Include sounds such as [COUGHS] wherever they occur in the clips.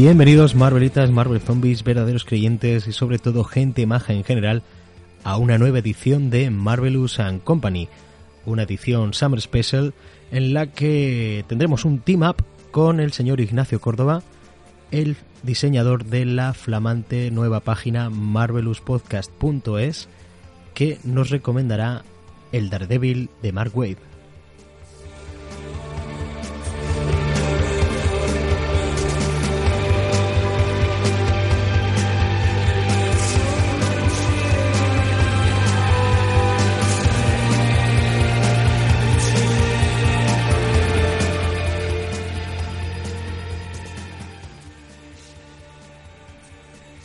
Bienvenidos Marvelitas, Marvel Zombies, verdaderos creyentes y sobre todo gente maja en general a una nueva edición de Marvelous and Company, una edición Summer Special en la que tendremos un team up con el señor Ignacio Córdoba, el diseñador de la flamante nueva página marvelouspodcast.es que nos recomendará el Daredevil de Mark Wade.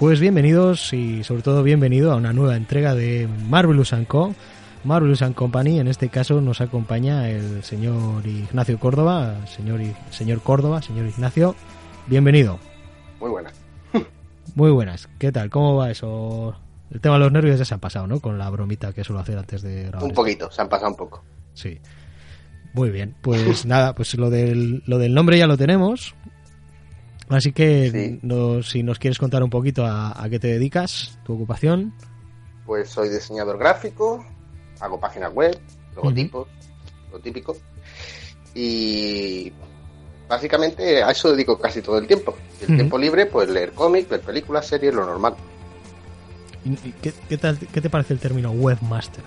Pues bienvenidos y sobre todo bienvenido a una nueva entrega de Marvelous Co. Marvelous Company, en este caso nos acompaña el señor Ignacio Córdoba, señor, señor Córdoba, señor Ignacio, bienvenido. Muy buenas. Muy buenas, ¿qué tal? ¿Cómo va eso? El tema de los nervios ya se han pasado, ¿no? Con la bromita que suelo hacer antes de grabar. Un poquito, se han pasado un poco. Sí. Muy bien, pues [LAUGHS] nada, pues lo del, lo del nombre ya lo tenemos. Así que Sí. no- si nos quieres contar un poquito a, a qué te dedicas, tu ocupación. Pues soy diseñador gráfico, hago páginas web, logotipos, lo típico. Y básicamente a eso dedico casi todo el tiempo. El tiempo libre, pues leer cómics, ver películas, series, lo normal. ¿Y- y ¿Qué, qué tal, ¿Qué te parece el término webmaster?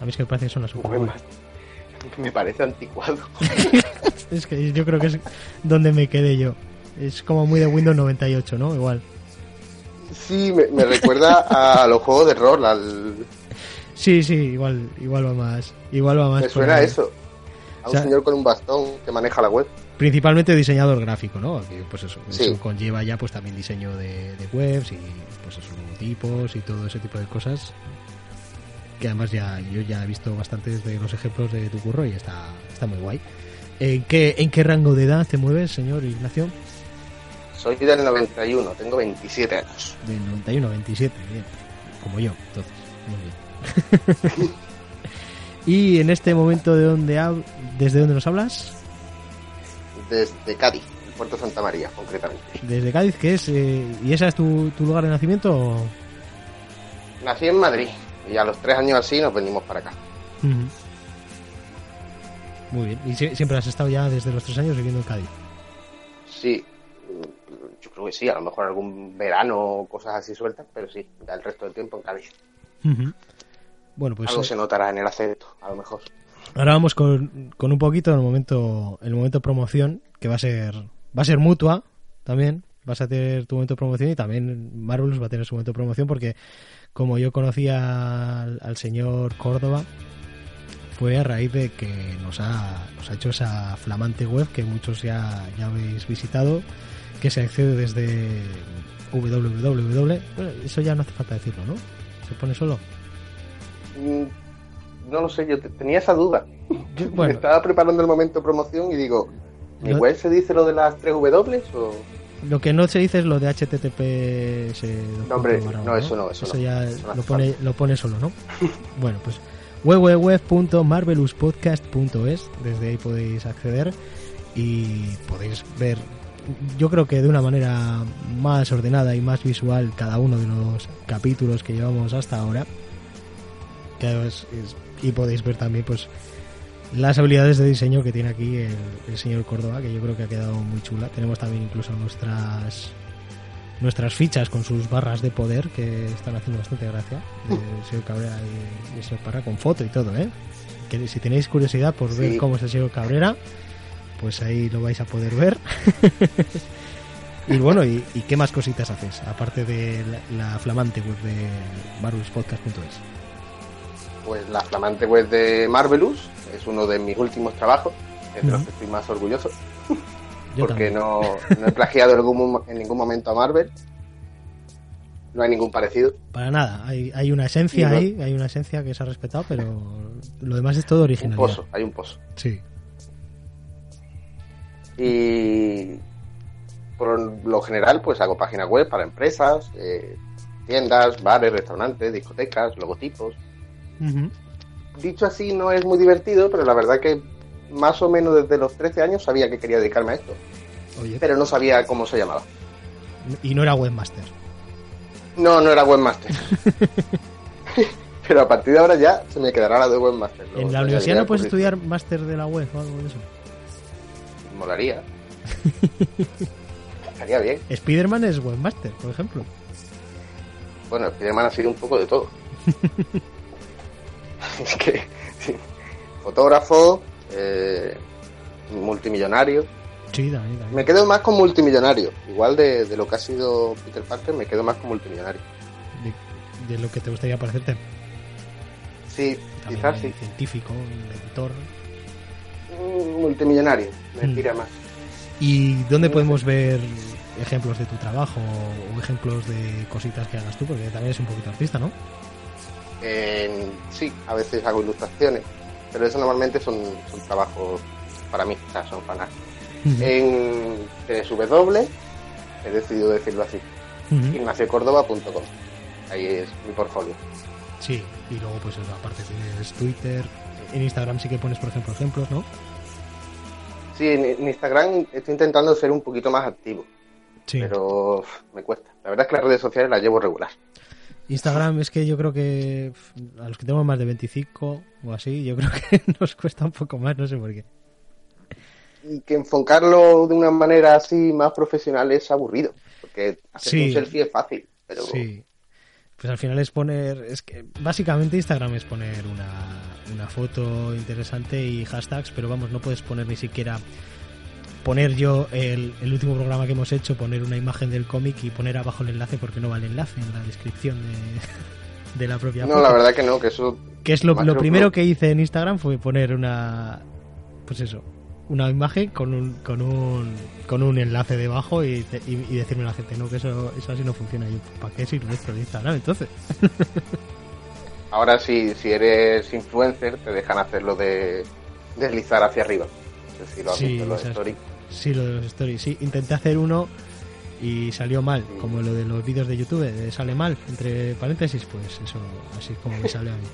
A mí es que me parece que suena súper. [LAUGHS] Me parece anticuado. [LAUGHS] Es que yo creo que es donde me quedé yo. Es como muy de Windows 98, ¿no? Igual. Sí, me, me recuerda a [LAUGHS] los juegos de rol, al... Sí, sí, igual, igual va más. Igual va más. me suena a eso. A O un sea- señor con un bastón que maneja la web. Principalmente diseñador gráfico, ¿no? Que, pues eso, Sí. eso conlleva ya pues también diseño de, de webs y pues esos logotipos y todo ese tipo de cosas. Que además ya yo ya he visto bastantes de los ejemplos de tu curro y está, está muy guay. ¿En qué, ¿En qué rango de edad te mueves, señor Ignacio? Soy del 91, tengo 27 años. Del 91, 27, bien. Como yo, entonces, muy bien. [LAUGHS] y en este momento, ¿de dónde hab- ¿desde dónde nos hablas? Desde Cádiz, el puerto Santa María, concretamente. Desde Cádiz, que es... eh, ¿Y ese es tu, tu lugar de nacimiento? o? Nací en Madrid y a los tres años así nos venimos para acá. Muy bien. ¿Y sie- siempre has estado ya desde los tres años viviendo en Cádiz? Sí, creo que sí, a lo mejor algún verano o cosas así sueltas, pero sí, ya el resto del tiempo en Cádiz. Bueno, pues Algo eh, se notará en el acento, a lo mejor. ahora vamos con, con un poquito en el momento el momento promoción, que va a ser va a ser mutua también. Vas a tener tu momento de promoción y también Marvelous va a tener su momento de promoción porque como yo conocía al, al señor Córdoba fue a raíz de que nos ha, nos ha hecho esa flamante web que muchos ya, ya habéis visitado, que se accede desde www. Bueno, eso ya no hace falta decirlo, ¿no? Se pone solo. Mm, No lo sé, yo te- tenía esa duda. Yo- [LAUGHS] bueno, estaba preparando el momento de promoción y digo, ¿mi Yo- web se dice lo de las tres W o...? lo que no se dice es lo de HTTPS. No, hombre, no, eso no, eso no. ya Eso no lo, pone, lo pone solo, ¿no? [LAUGHS] bueno, pues www.marvelouspodcast.es, desde ahí podéis acceder y podéis ver, yo creo que de una manera más ordenada y más visual cada uno de los capítulos que llevamos hasta ahora. Que además es- y podéis ver también pues las habilidades de diseño que tiene aquí el, el señor Córdoba, que yo creo que ha quedado muy chula. Tenemos también incluso nuestras nuestras fichas con sus barras de poder que están haciendo bastante gracia. El señor Cabrera y, y el señor Parra con foto y todo, ¿eh? Que si tenéis curiosidad por ver Sí. cómo es el señor Cabrera, pues ahí lo vais a poder ver. [LAUGHS] y bueno, ¿y, y qué más cositas haces? Aparte de la, la flamante web de marvelspodcast.es. Pues la flamante web de Marvelous es uno de mis últimos trabajos, es de los que estoy más orgulloso, [LAUGHS] Yo porque no, no he plagiado en ningún, mo- en ningún momento a Marvel, no hay ningún parecido. Para nada, hay, hay una esencia no- ahí, hay una esencia que se ha respetado, pero lo demás es todo Un original. pozo, hay un pozo. Sí. Y por lo general, pues hago páginas web para empresas, eh, tiendas, bares, restaurantes, discotecas, logotipos. Dicho así, no es muy divertido, pero la verdad que más o menos desde los 13 años sabía que quería dedicarme a esto, Oye, pero no sabía cómo se llamaba. y no era webmaster. No, no era webmaster. [LAUGHS] pero a partir de ahora ya se me quedará la de webmaster. ¿En la universidad no puedes estudiar máster de la web o algo de eso? Molaría. [LAUGHS] Estaría bien. Spiderman es webmaster, por ejemplo. Bueno, Spiderman ha sido un poco de todo. [LAUGHS] es que, sí. Fotógrafo, eh, multimillonario. Sí, también, también. Me quedo más con multimillonario. Igual de, de lo que ha sido Peter Parker, me quedo más con multimillonario. De, de lo que te gustaría parecerte. Sí, También quizás sí. científico, inventor. Multimillonario, me Mm. tira más. ¿Y dónde podemos ver ejemplos de tu trabajo o ejemplos de cositas que hagas tú? Porque también eres un poquito artista, ¿no? En- sí, a veces hago ilustraciones, pero eso normalmente son, son trabajos para mí, o sea, son fanas. En www, he decidido decirlo así, Ujú. ignaciocórdoba.com. Ahí es mi portfolio. Sí, y luego pues aparte tienes Twitter, en Instagram sí que pones por ejemplo ejemplos, ¿no? Sí, en, Instagram estoy intentando ser un poquito más activo, Sí. pero me cuesta. La verdad es que las redes sociales las llevo regular. Instagram es que yo creo que a los que tenemos más de 25 o así, yo creo que [LAUGHS] nos cuesta un poco más, no sé por qué. Y que enfocarlo de una manera así más profesional es aburrido, porque hacer Sí. un selfie es fácil, pero Sí. Pues al final es poner, es que básicamente Instagram es poner una, una foto interesante y hashtags, pero vamos, no puedes poner ni siquiera poner yo el, el último programa que hemos hecho, poner una imagen del cómic y poner abajo el enlace porque no va el enlace en la descripción de, [LAUGHS] de la propia no, foto. la verdad que no, que eso Que es lo, lo primero que hice en Instagram fue poner una. Pues eso. Una imagen con un, con un, con un enlace debajo y, te- y, y decirme a la gente, no, que eso, eso así no funciona. Yo, ¿para qué sirve esto de Instagram entonces? [LAUGHS] Ahora si, si eres influencer te dejan hacerlo de deslizar hacia arriba. No sé si lo has Sí, visto los stories. Sí, lo de los stories. Sí, intenté hacer uno y salió mal. Sí. Como lo de los vídeos de YouTube, de sale mal, entre paréntesis, pues eso, así es como me sale a mí.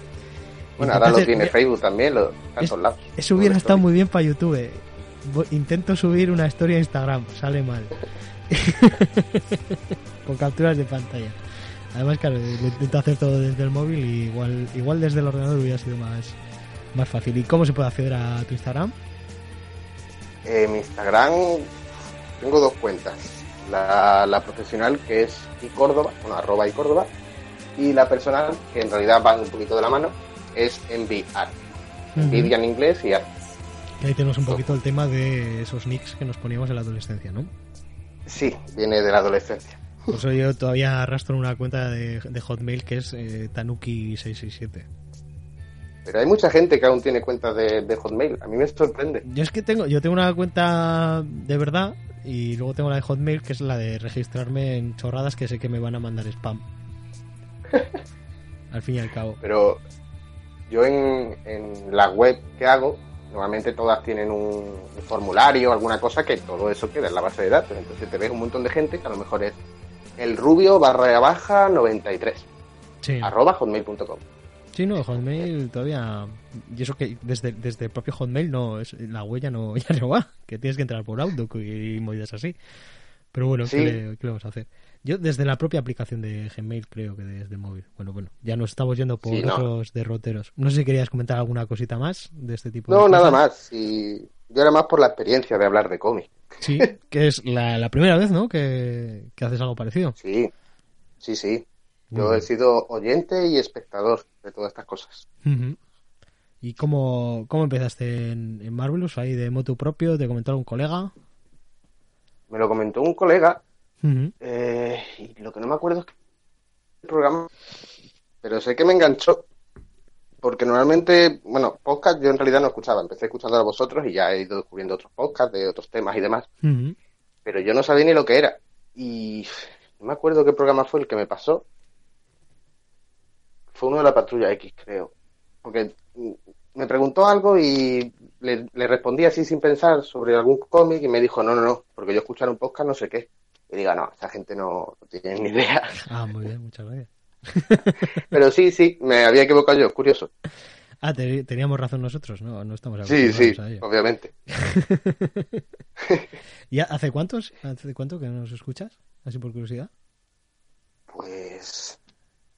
Bueno, ahora lo tiene Facebook también, lo, todos lados. Eso hubiera estado muy bien para YouTube. Vo- Intento subir una historia a Instagram, sale mal. [LAUGHS] Con capturas de pantalla. Además, claro, lo intento hacer todo desde el móvil y igual, igual desde el ordenador hubiera sido más, más fácil. ¿Y cómo se puede acceder a tu Instagram? En mi Instagram tengo dos cuentas. La, la profesional que es iCórdoba, bueno, arroba iCórdoba, y la personal, que en realidad van un poquito de la mano, es enviar. Envidia en inglés y. Que ahí tenemos un poquito el tema de esos nicks que nos poníamos en la adolescencia, ¿no? Sí, viene de la adolescencia. Por eso yo [LAUGHS] todavía arrastro una cuenta de, de Hotmail que es eh, Tanuki667. Pero hay mucha gente que aún tiene cuentas de, de Hotmail. A mí me sorprende. Yo es que tengo, yo tengo una cuenta de verdad y luego tengo la de Hotmail que es la de registrarme en chorradas que sé que me van a mandar spam. [LAUGHS] al fin y al cabo. Pero yo en, en la web que hago, normalmente todas tienen un, un formulario, alguna cosa que todo eso queda en la base de datos. Entonces te ves un montón de gente que a lo mejor es el rubio barra baja 93 Sí. arroba hotmail.com. Sí, no, Hotmail todavía. Y eso que desde, desde el propio Hotmail no es, la huella no, [LAUGHS] ya no va, que tienes que entrar por Outlook y movidas así. Pero bueno, Sí. ¿qué, le, qué le vamos a hacer? Yo desde la propia aplicación de Gmail creo que desde móvil. Bueno, bueno, ya nos estamos yendo por Sí, no. otros derroteros. No sé si querías comentar alguna cosita más de este tipo de No, nada más. Y yo era más por la experiencia de hablar de cómic. Sí, [LAUGHS] que es la, la primera vez, ¿no? Que, que haces algo parecido. Sí, sí, sí. Yo he sido oyente y espectador de todas estas cosas. ¿Y cómo, cómo empezaste en, en Marvelous? ¿Ahí de moto propio? ¿Te comentó algún colega? Me lo comentó un colega Eh, y lo que no me acuerdo es que el programa, pero sé que me enganchó porque normalmente, bueno, podcast yo en realidad no escuchaba, empecé escuchando a vosotros y ya he ido descubriendo otros podcasts de otros temas y demás, pero yo no sabía ni lo que era y no me acuerdo qué programa fue el que me pasó. Fue uno de la Patrulla X, creo. Porque mm, me preguntó algo y le, le respondí así sin pensar sobre algún cómic y me dijo, no, no, no, porque yo escuchar un podcast no sé qué. Y diga, no, esa gente no, no tiene ni idea. Ah, muy bien, muchas gracias. [LAUGHS] Pero sí, sí, me había equivocado yo, curioso. Ah, te- teníamos razón nosotros, ¿no? No estamos Sí, sí, acostumbrados a ello. obviamente. [LAUGHS] ¿Y hace cuántos? ¿Hace cuánto que nos escuchas? Así por curiosidad. Pues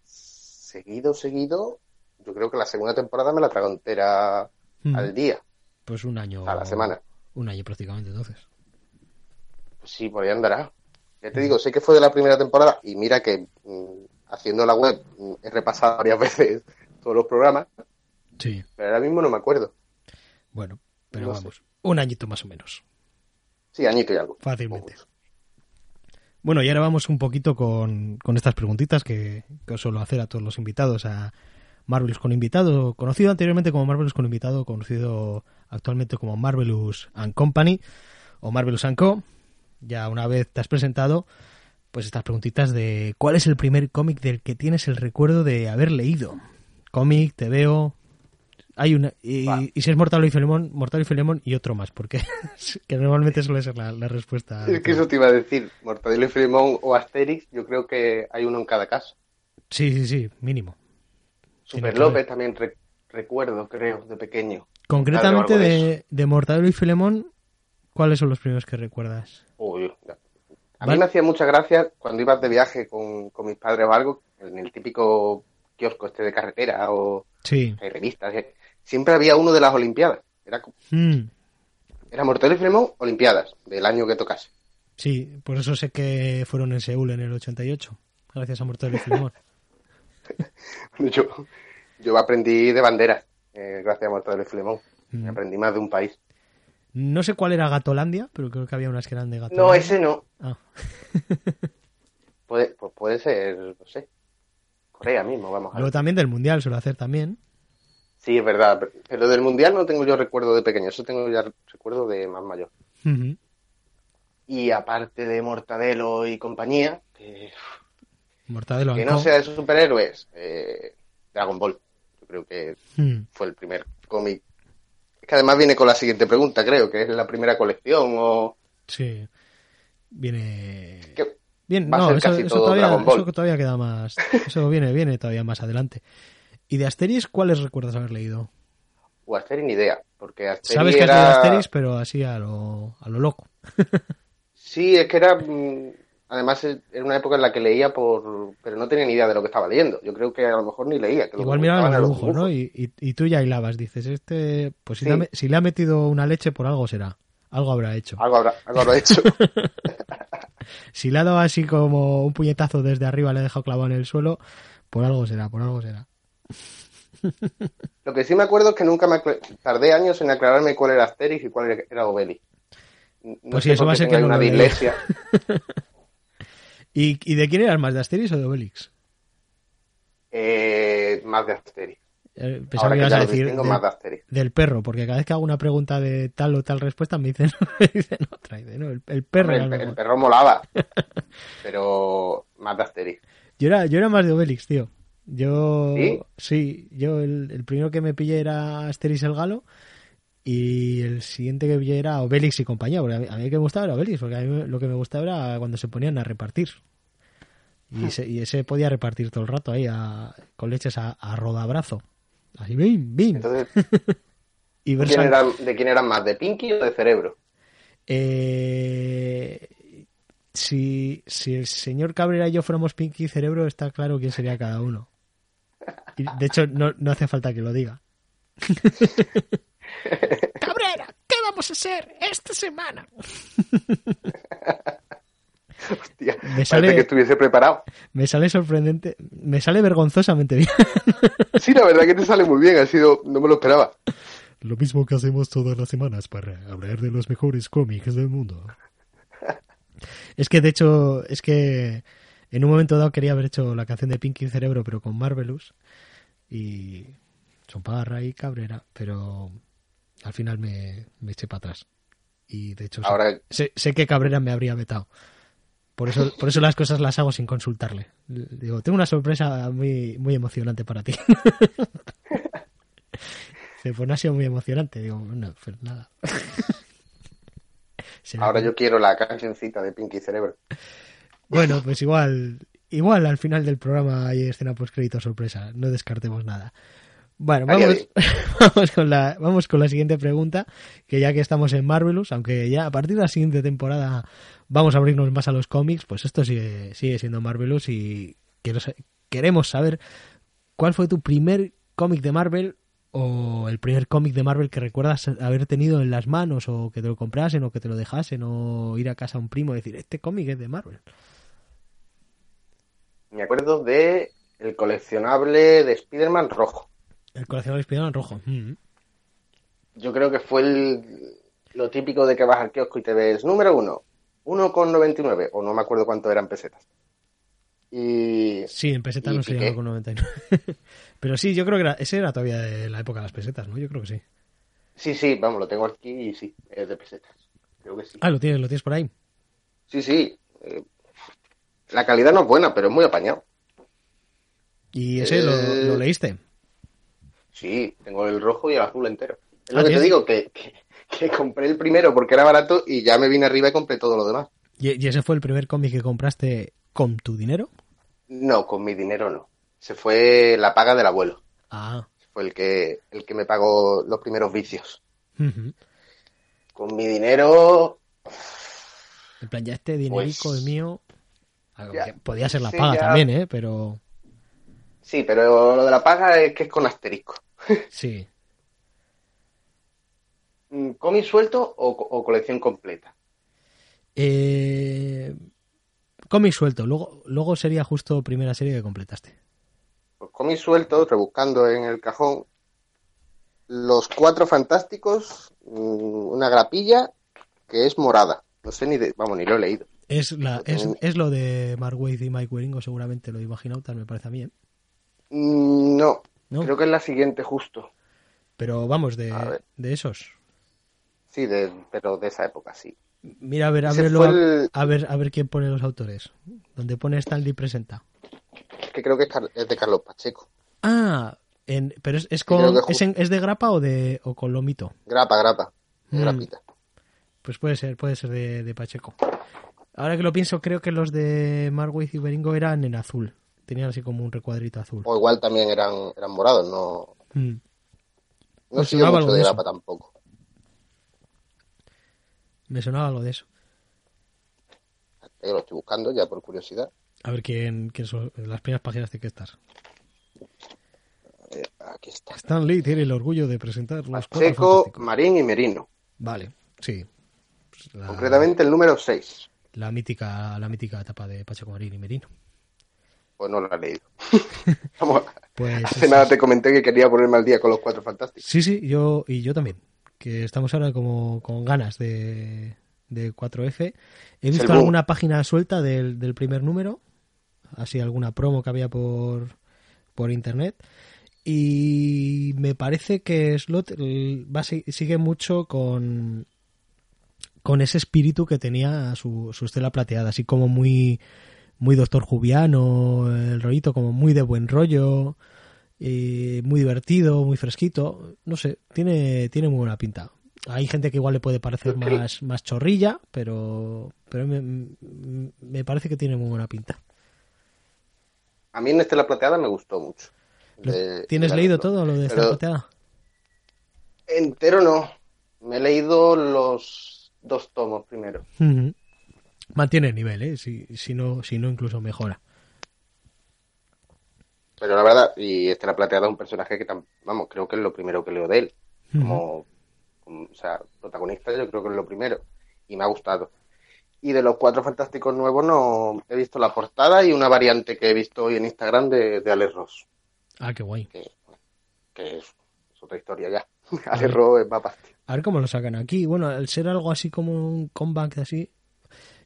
seguido, seguido, yo creo que la segunda temporada me la trago entera Mm. al día, Pues un año. a la semana. Un año prácticamente, entonces. Pues sí, por ahí andará. Ya te digo, sé que fue de la primera temporada y mira que mm, haciendo la web mm, he repasado varias [LAUGHS] veces todos los programas, Sí. pero ahora mismo no me acuerdo. Bueno, pero No sé. vamos. Un añito más o menos. Sí, añito y algo. Fácilmente. Bueno, y ahora vamos un poquito con, con estas preguntitas que, que os suelo hacer a todos los invitados a Marvelous con invitado, conocido anteriormente como Marvelous con invitado, conocido actualmente como Marvelous and Company o Marvelous and Co. Ya una vez te has presentado, pues estas preguntitas de ¿cuál es el primer cómic del que tienes el recuerdo de haber leído? Cómic, te veo, hay una y, si es Mortal y Filemón, Mortal y Filemón y otro más, porque [LAUGHS] que normalmente suele ser la, la respuesta. Es que eso te iba a decir, Mortadelo y Filemón o Asterix, yo creo que hay uno en cada caso. Sí, sí, sí, mínimo. Super López también re- recuerdo, creo, de pequeño. Concretamente de, de Mortadelo y Filemón, ¿cuáles son los primeros que recuerdas? Uy. A mí me hacía mucha gracia cuando ibas de viaje con, con mis padres o algo, en el típico kiosco este de carretera o Sí. hay revistas. eh, Siempre había uno de las Olimpiadas. Era, Mm, era Mortadelo y Filemón, Olimpiadas, del año que tocase. sí, por eso sé que fueron en Seúl en el 88, gracias a Mortadelo y Filemón. [LAUGHS] [LAUGHS] Yo, yo aprendí de banderas, eh, gracias a Mortadelo y Filemón. Mm. Aprendí más de un país. No sé cuál era Gatolandia, pero creo que había unas que eran de Gatolandia. No, ese no. Ah, [LAUGHS] Puede, pues puede ser, no sé, Corea mismo, vamos a ver. luego también del Mundial suele hacer también. Sí, es verdad. pero- del Mundial no tengo yo recuerdo de pequeño, eso tengo ya recuerdo de más mayor. Y aparte de Mortadelo y compañía, que, [LAUGHS] Mortadelo que no sea de superhéroes, eh, Dragon Ball. Yo creo que Mm, fue el primer cómic. Es que además viene con la siguiente pregunta, creo, que es la primera colección o... sí. Viene... que- Bien, Va a no, ser eso, casi eso todo todavía, Dragon Ball. eso todavía queda más. [LAUGHS] Eso viene, viene todavía más adelante. ¿Y de Asterix cuáles recuerdas haber leído? o Asterix ni idea, porque Sabes que era... es de Asterix, pero así a lo, a lo loco. [LAUGHS] Sí, es que era... Además, eh, era una época en la que leía por... Pero no tenía ni idea de lo que estaba leyendo. Yo creo que a lo mejor ni leía. Que Igual gustaban los dibujos, ¿no? Y, y, y tú ya hilabas, dices, este, pues si, Sí. le ha, me- si le ha metido una leche, por algo será. Algo habrá hecho. Algo habrá, algo habrá hecho. [LAUGHS] Si le ha dado así como un puñetazo desde arriba, le ha dejado clavado en el suelo, por algo será, por algo será. Lo que sí me acuerdo es que nunca me tardé años en aclararme cuál era Asterix y cuál era Obelix. No Pues sí, eso va a ser que no una iglesia. [LAUGHS] ¿Y, y de quién eras más, de Asterix o de Obelix? Eh, más de Asterix. Eh, pensaba Ahora que ibas a decir distingo, de- más de Asterix. del perro, porque cada vez que hago una pregunta de tal o tal respuesta me dicen, [LAUGHS] me dicen otra. y de, no, el, el perro. Hombre, el, perro molaba, [LAUGHS] pero más de Asterix. Yo era, yo era más de Obelix, tío. Yo, ¿Sí? sí, yo el, el primero que me pillé era Asterix el Galo y el siguiente que pillé era Obelix y compañía, porque a mí, a mí que me gustaba era Obelix, porque a mí lo que me gustaba era cuando se ponían a repartir. Y ese, y ese podía repartir todo el rato ahí a- con leches a, a rodabrazo. Así, bim, bim. Entonces, [LAUGHS] y ¿quién eran- ¿de quién eran más? ¿De Pinky o de Cerebro? Eh, si, si el señor Cabrera y yo fuéramos Pinky y Cerebro, está claro quién sería cada uno. Y, de hecho, no, no hace falta que lo diga. [LAUGHS] Cabrera, ¿qué vamos a hacer esta semana? [LAUGHS] Hostia, Me sale- que estuviese preparado. Me sale sorprendente, me sale vergonzosamente bien. [LAUGHS] Sí, la verdad que te sale muy bien, ha sido, no me lo esperaba. Lo mismo que hacemos todas las semanas para hablar de los mejores cómics del mundo. Es que, de hecho, es que en un momento dado quería haber hecho la canción de Pinky Cerebro, pero con Marvelous. Y son Parra y Cabrera, pero al final me, me eché para atrás. Y de hecho, sé- Ahora- sé, sé que Cabrera me habría vetado. Por eso, por eso las cosas las hago sin consultarle. Digo, tengo una sorpresa muy, muy emocionante para ti. [LAUGHS] Se pone ha sido muy emocionante. Digo, no, pues nada. [LAUGHS] Ahora yo quiero la cancioncita de Pinky Cerebro. Bueno, pues igual, igual al final del programa hay escena post crédito sorpresa. No descartemos nada. Bueno, vamos, [LAUGHS] vamos con la, vamos con la siguiente pregunta, que ya que estamos en Marvelous, aunque ya a partir de la siguiente temporada vamos a abrirnos más a los cómics, pues esto sigue, sigue siendo Marvelous y quiero queremos saber cuál fue tu primer cómic de Marvel o el primer cómic de Marvel que recuerdas haber tenido en las manos o que te lo comprasen o que te lo dejasen o ir a casa a un primo y decir, este cómic es de Marvel. Me acuerdo de el coleccionable de Spider-Man rojo. El coleccionable Spiderman rojo. Mm. Yo creo que fue el- lo típico de que vas al kiosco y te ves número uno, 1,99, o no me acuerdo cuánto eran pesetas. Y Sí, en pesetas ¿Y no se Piqué? llama con 99. [LAUGHS] Pero sí, yo creo que era, ese era todavía de la época de las pesetas, ¿no? Yo creo que sí. sí, sí, vamos, lo tengo aquí y sí, es de pesetas. Creo que sí. Ah, lo tienes, lo tienes por ahí. Sí, sí. eh, la calidad no es buena, pero es muy apañado. Y ese lo, Eh, lo leíste. Sí, tengo el rojo y el azul entero. Es lo Ah, que te digo, que, que, que compré el primero porque era barato y ya me vine arriba y compré todo lo demás. ¿Y, ese fue el primer cómic que compraste con tu dinero? No, con mi dinero no. Se fue la paga del abuelo. Ah. Fue el que, el que me pagó los primeros vicios. Con mi dinero, En plan, ya este dinerico Pues- es mío. Algo Ya, que podía ser la sí, paga ya. también, ¿eh? Pero sí, pero lo de la paga es que es con asterisco. [LAUGHS] sí. Mm, ¿Cómic suelto o, o colección completa? Eh... Cómic suelto. Luego, luego sería justo primera serie que completaste. Pues cómic suelto, rebuscando en el cajón, Los Cuatro Fantásticos, mm, una grapilla que es morada. No sé ni de, vamos, ni lo he leído. Es, la, es, es lo de Mark Waid y Mike Wieringo, seguramente lo de Imaginautas, me parece a mí, ¿eh? Mm, No, ¿No? creo que es la siguiente justo. Pero vamos, de, de esos. Sí, de, pero de esa época, sí. Mira, a ver, a- el- a, ver, a ver quién pone los autores. Donde pone Stanley presenta. Que creo que es, de Carlos Pacheco. Ah, en- pero es, es con, ¿es, en- ¿es de grapa o de o con lomito? Grapa, grapa. Mm. grapita. Pues puede ser, puede ser de, de Pacheco. Ahora que lo pienso, creo que los de Mark Waid y Beringo eran en azul. Tenían así como un recuadrito azul. O igual también eran, eran morados, no, Mm. no Me sonaba mucho algo de eso. grapa tampoco. Me sonaba algo de eso. Yo lo estoy buscando ya por curiosidad. A ver quién, quién son las primeras páginas de que estar. Eh, aquí está. Stan Lee tiene el orgullo de presentar los Pacheco. Marín y Merino. Vale, sí. Pues la, Concretamente el número 6. la mítica, la mítica etapa de Pacheco Marín y Merino. Pues no lo he leído. [LAUGHS] Vamos, Pues hace nada te comenté que quería ponerme al día con los cuatro fantásticos. Sí, sí, yo y yo también. Que estamos ahora como con ganas de, de 4F. He visto alguna página suelta del, del primer número, así alguna promo que había por, por internet. Y me parece que Slot va, sigue mucho con, con ese espíritu que tenía su, su estela plateada, así como muy, muy Doctor Jubiano, el rollito como muy de buen rollo, y muy divertido, muy fresquito, no sé, tiene, tiene muy buena pinta. Hay gente que igual le puede parecer más, más chorrilla, pero, pero me, me parece que tiene muy buena pinta. A mí en Estela Plateada me gustó mucho. De- ¿Tienes de la- leído todo lo de esta plateada? Entero no. Me he leído los dos tomos primero. Mantiene el nivel, ¿eh? Si, si, no, si no, incluso mejora. Pero la verdad, y Estela Plateada es un personaje que, vamos, creo que es lo primero que leo de él. Como, o sea, protagonista yo creo que es lo primero y me ha gustado. Y de los cuatro fantásticos nuevos no he visto la portada y una variante que he visto hoy en Instagram de, de Alex Ross. Ah, qué guay. Que, que es, es otra historia ya. Alex Ross es más A ver cómo lo sacan aquí. Bueno, al ser algo así como un comeback así,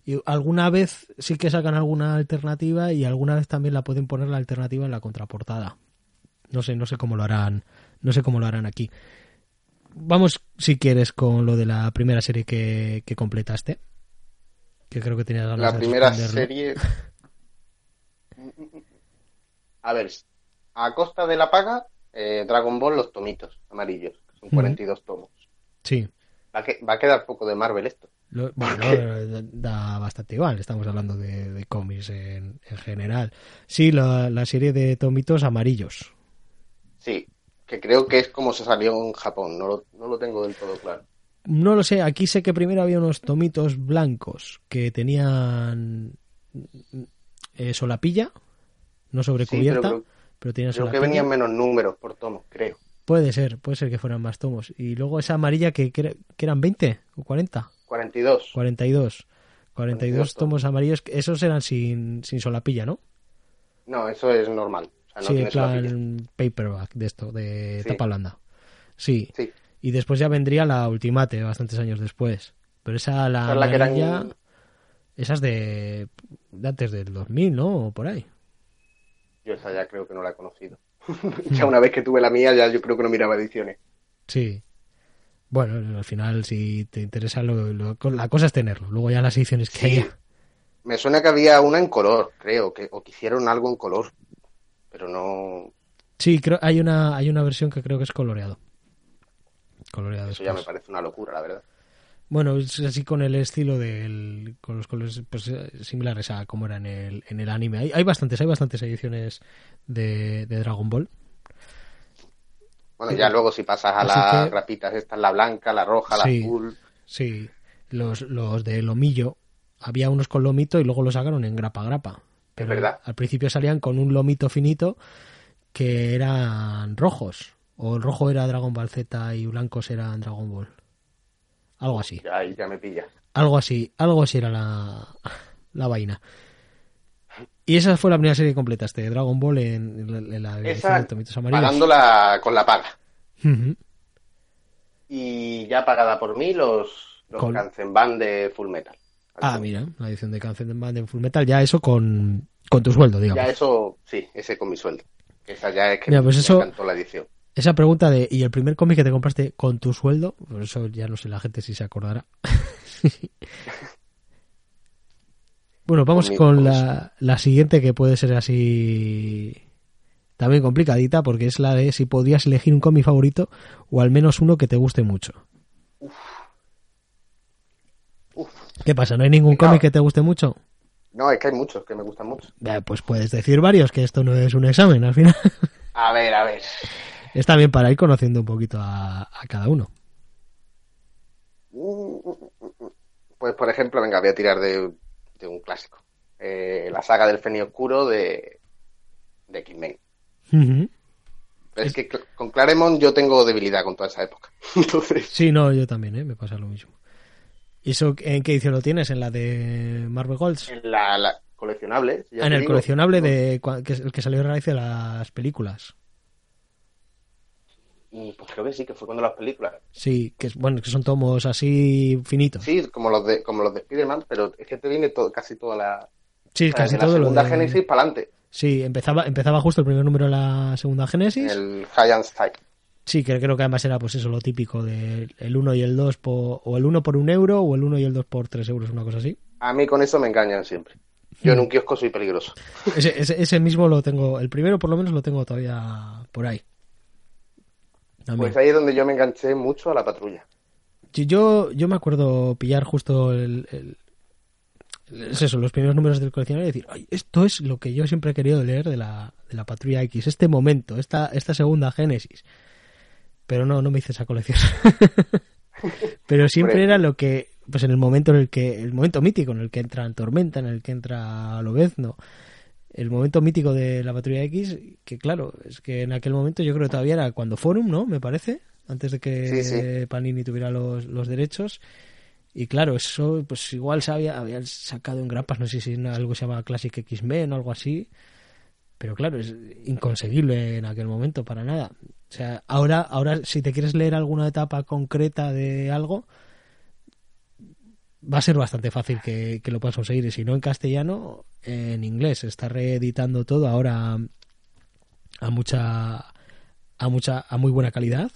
y alguna vez sí que sacan alguna alternativa y alguna vez también la pueden poner la alternativa en la contraportada. No sé, no sé cómo lo harán, no sé cómo lo harán aquí. Vamos, si quieres, con lo de la primera serie que, que completaste. Que creo que tenías ganas La primera serie. A ver, a costa de la paga, eh, Dragon Ball, los tomitos amarillos, que son Ujú. 42 tomos. Sí. Va a, que- va a quedar poco de Marvel esto. Lo- [LAUGHS] bueno, da, da bastante igual, estamos hablando de, de cómics en, en general. Sí, la, la serie de tomitos amarillos. Sí, que creo que es como se salió en Japón, no lo, no lo tengo del todo claro. No lo sé, aquí sé que primero había unos tomitos blancos que tenían eh, solapilla, no Sí, pero sobrecubierta, creo, pero tenían creo que venían menos números por tomo, creo. Puede ser, puede ser que fueran más tomos. Y luego esa amarilla que, que, era- que eran 20 o 40, 42. 42. 42 42 tomos amarillos, que esos eran sin, sin solapilla, ¿no? No, eso es normal. O sea, no sí, en tiene plan paperback de esto, de Sí. tapa blanda. Sí. Sí, Y después ya vendría la Ultimate, bastantes años después. Pero esa, la la que eran- amarilla, esa es de, de antes del 2000, ¿no? O por ahí. yo esa ya creo que no la he conocido. [LAUGHS] ya una vez que tuve la mía, ya yo creo que no miraba ediciones. Sí. Bueno, al final, si te interesa, lo, lo- la cosa es tenerlo. Luego ya las ediciones que Sí. haya. Me suena que había una en color, creo, que, o que hicieron algo en color. Pero no. Sí, creo, hay una, hay una versión que creo que es coloreado. Coloreado Eso ya me parece una locura, la verdad. Bueno, es así con el estilo del, con los colores pues, eh, similares a como era en el, en el anime. Hay, hay bastantes, hay bastantes ediciones de, de Dragon Ball. Bueno, ya luego si pasas a las que- grapitas, esta la blanca, la roja, la Sí. azul. Sí, los, los de lomillo, había unos con lomito y luego los sacaron en grapa grapa. Pero verdad. al principio salían con un lomito finito que eran rojos. O el rojo era Dragon Ball Z y blancos eran Dragon Ball. Algo así. Ya, ahí ya me pilla. Algo así, algo así era la, la vaina. Y esa fue la primera serie que completaste, Dragon Ball en, en la, en la Esa de tomitos amarillos. pagándola con la paga. Y ya pagada por mí los, los Con- Kanzenban de Full Metal. Ah, mira, la edición de Canción Band en Full Metal, ya eso con, con tu sueldo, digamos. Ya eso, sí, ese con mi sueldo. Esa ya es que Mira, pues me eso- encantó la edición. Esa pregunta de, ¿y el primer cómic que te compraste con tu sueldo? Pues eso ya no sé la gente si se acordará. [LAUGHS] bueno, vamos con la, la siguiente que puede ser así también complicadita porque es la de si podías elegir un cómic favorito o al menos uno que te guste mucho. Uf. ¿Qué pasa? ¿No hay ningún cómic que te guste mucho? No, es que hay muchos que me gustan mucho. Eh, Pues puedes decir varios, que esto no es un examen al final. A ver, a ver. Está bien para ir conociendo un poquito a, a cada uno. Pues, por ejemplo, venga, voy a tirar de, de un clásico. Eh, la saga del Fenio Oscuro de, de. Ujú. Es que con Claremont yo tengo debilidad con toda esa época. [LAUGHS] Entonces, Sí, no, yo también, ¿eh? me pasa lo mismo. ¿Y eso en qué edición lo tienes? ¿En la de Marvel Golds? en la, la coleccionable. Ah, en el digo, coleccionable de que es el que salió a raíz de las películas. Mm, Pues creo que sí, que fue cuando las películas. Sí, que es, bueno, que son tomos así finitos. Sí, como los de, como los de Spider-Man, pero es que te viene todo, casi toda la. Sí, casi todo segunda de... Génesis para adelante. Sí, empezaba, empezaba justo el primer número de la segunda Génesis. El Giant Style. Sí, que creo que además era pues eso, lo típico del el 1 y el 2 por, o el 1 por un euro o el 1 y el 2 por 3 euros, una cosa así. A mí con eso me engañan siempre. Yo en un kiosco soy peligroso. Ese, ese, ese mismo lo tengo, el primero por lo menos lo tengo todavía por ahí. También. Pues ahí es donde yo me enganché mucho a la patrulla. Yo, yo me acuerdo pillar justo el, el- es eso, los primeros números del coleccionario y decir, "Ay, esto es lo que yo siempre he querido leer de la, de la Patrulla X, este momento, esta, esta segunda Génesis. Pero no, no me hice esa colección. [LAUGHS] Pero siempre era lo que, pues en el momento en el que, el momento mítico en el que entra Tormenta, en el que entra Lobezno, el momento mítico de la Patrulla X, que claro, es que en aquel momento yo creo que todavía era cuando Forum, ¿no? Me parece. antes de que Sí, sí. Panini tuviera los, los derechos. Y claro, eso pues igual se había, habían sacado en grapas, no sé si algo se llama Classic X-Men o algo así. Pero claro, es inconseguible en aquel momento para nada. O sea, ahora, ahora si te quieres leer alguna etapa concreta de algo, va a ser bastante fácil que, que lo puedas conseguir. Y si no en castellano, en inglés. Se está reeditando todo ahora a mucha a mucha a muy buena calidad.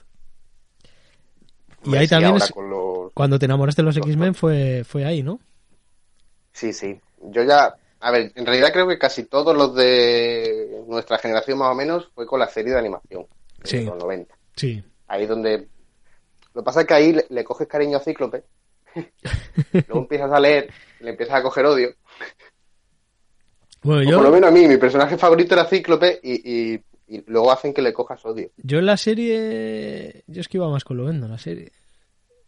Y ahí sí, también es- los- cuando te enamoraste de los Los- X-Men fue fue ahí, ¿no? Sí, sí. Yo ya, a ver, en realidad creo que casi todos los de nuestra generación más o menos fue con la serie de animación de Sí. los 90. Sí. Ahí donde... Lo que pasa es que ahí le, le coges cariño a Cíclope, [LAUGHS] luego empiezas a leer, le empiezas a coger odio. Bueno, por lo menos a mí, mi personaje favorito era Cíclope y, y- y luego hacen que le cojas odio. yo en la serie yo es que iba más con lo vendo en la serie.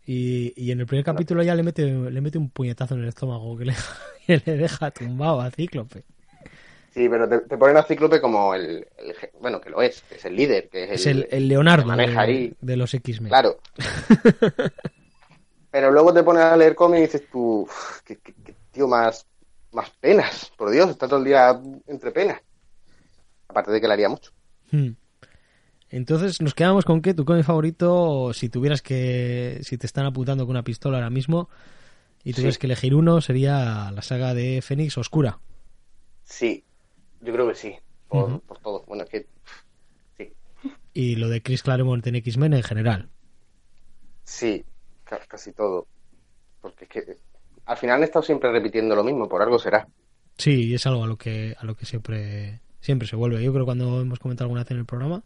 Y, y en el primer capítulo ya le mete le mete un puñetazo en el estómago que le, [LAUGHS] que le deja tumbado a Cíclope. Sí, pero te, te ponen a Cíclope como el, Bueno, que lo es, que es el líder, que es el... Es el, el Leonardo maneja de, ahí. de los X-Men. Claro. [LAUGHS] Pero luego te pones a leer cómics y dices tú, "Uf, qué, qué- qué tío más, más penas, por Dios, está todo el día entre penas. Aparte de que le haría mucho. Hmm. Entonces nos quedamos con que tu cómic favorito, si tuvieras que, si te están apuntando con una pistola ahora mismo y tuvieras Sí. que elegir uno, sería la saga de Fénix Oscura. Sí, yo creo que sí, por, por todo. Bueno, es que sí, Y lo de Chris Claremont en X-Men en general. sí, casi todo. Porque es que al final han estado siempre repitiendo lo mismo, por algo será. Sí, y es algo a lo que, a lo que siempre, siempre se vuelve. Yo creo que cuando hemos comentado alguna vez en el programa,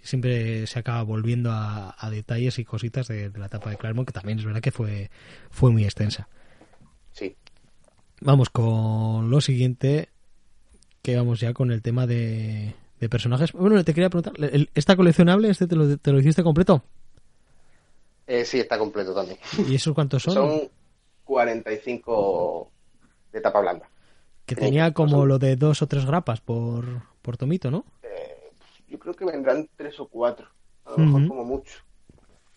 siempre se acaba volviendo a, a detalles y cositas de, de la etapa de Claremont, que también es verdad que fue, fue muy extensa. Sí. Vamos con lo siguiente, que vamos ya con el tema de, de personajes. Bueno, te quería preguntar, ¿el- ¿esta coleccionable, este te lo, te lo hiciste completo? Eh, sí, está completo también. ¿Y esos cuántos son? Son 45 de tapa blanda. que tenía como son- lo de dos o tres grapas por, por tomito, ¿no? Eh, yo creo que vendrán tres o cuatro, a lo mejor como mucho.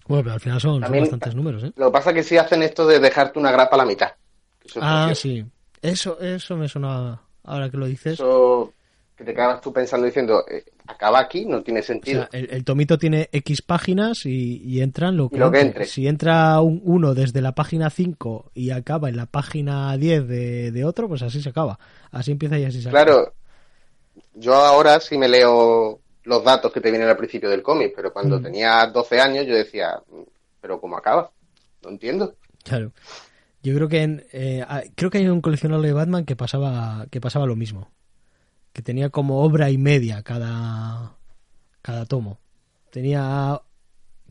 Bueno, pero al final son, bastantes números, ¿eh? Lo que pasa es que sí hacen esto de dejarte una grapa a la mitad. que Eso es Ah, sí. Eso, eso me suena ahora que lo dices. Eso que te quedas tú pensando diciendo, eh, acaba aquí, no tiene O sentido. sea, el, el tomito tiene X páginas y, y entran lo que, Y lo que entre. Si entra un, uno desde la página 5 y acaba en la página 10 de, de otro, pues así se acaba. Así empieza y así se acaba. Claro, yo ahora sí me leo los datos que te vienen al principio del cómic, pero cuando Mm. tenía 12 años yo decía, "Mm, pero ¿cómo acaba? No entiendo. Claro. Yo creo que en, eh, creo que hay un coleccionable de Batman que pasaba que pasaba lo mismo, que tenía como obra y media cada cada tomo. Tenía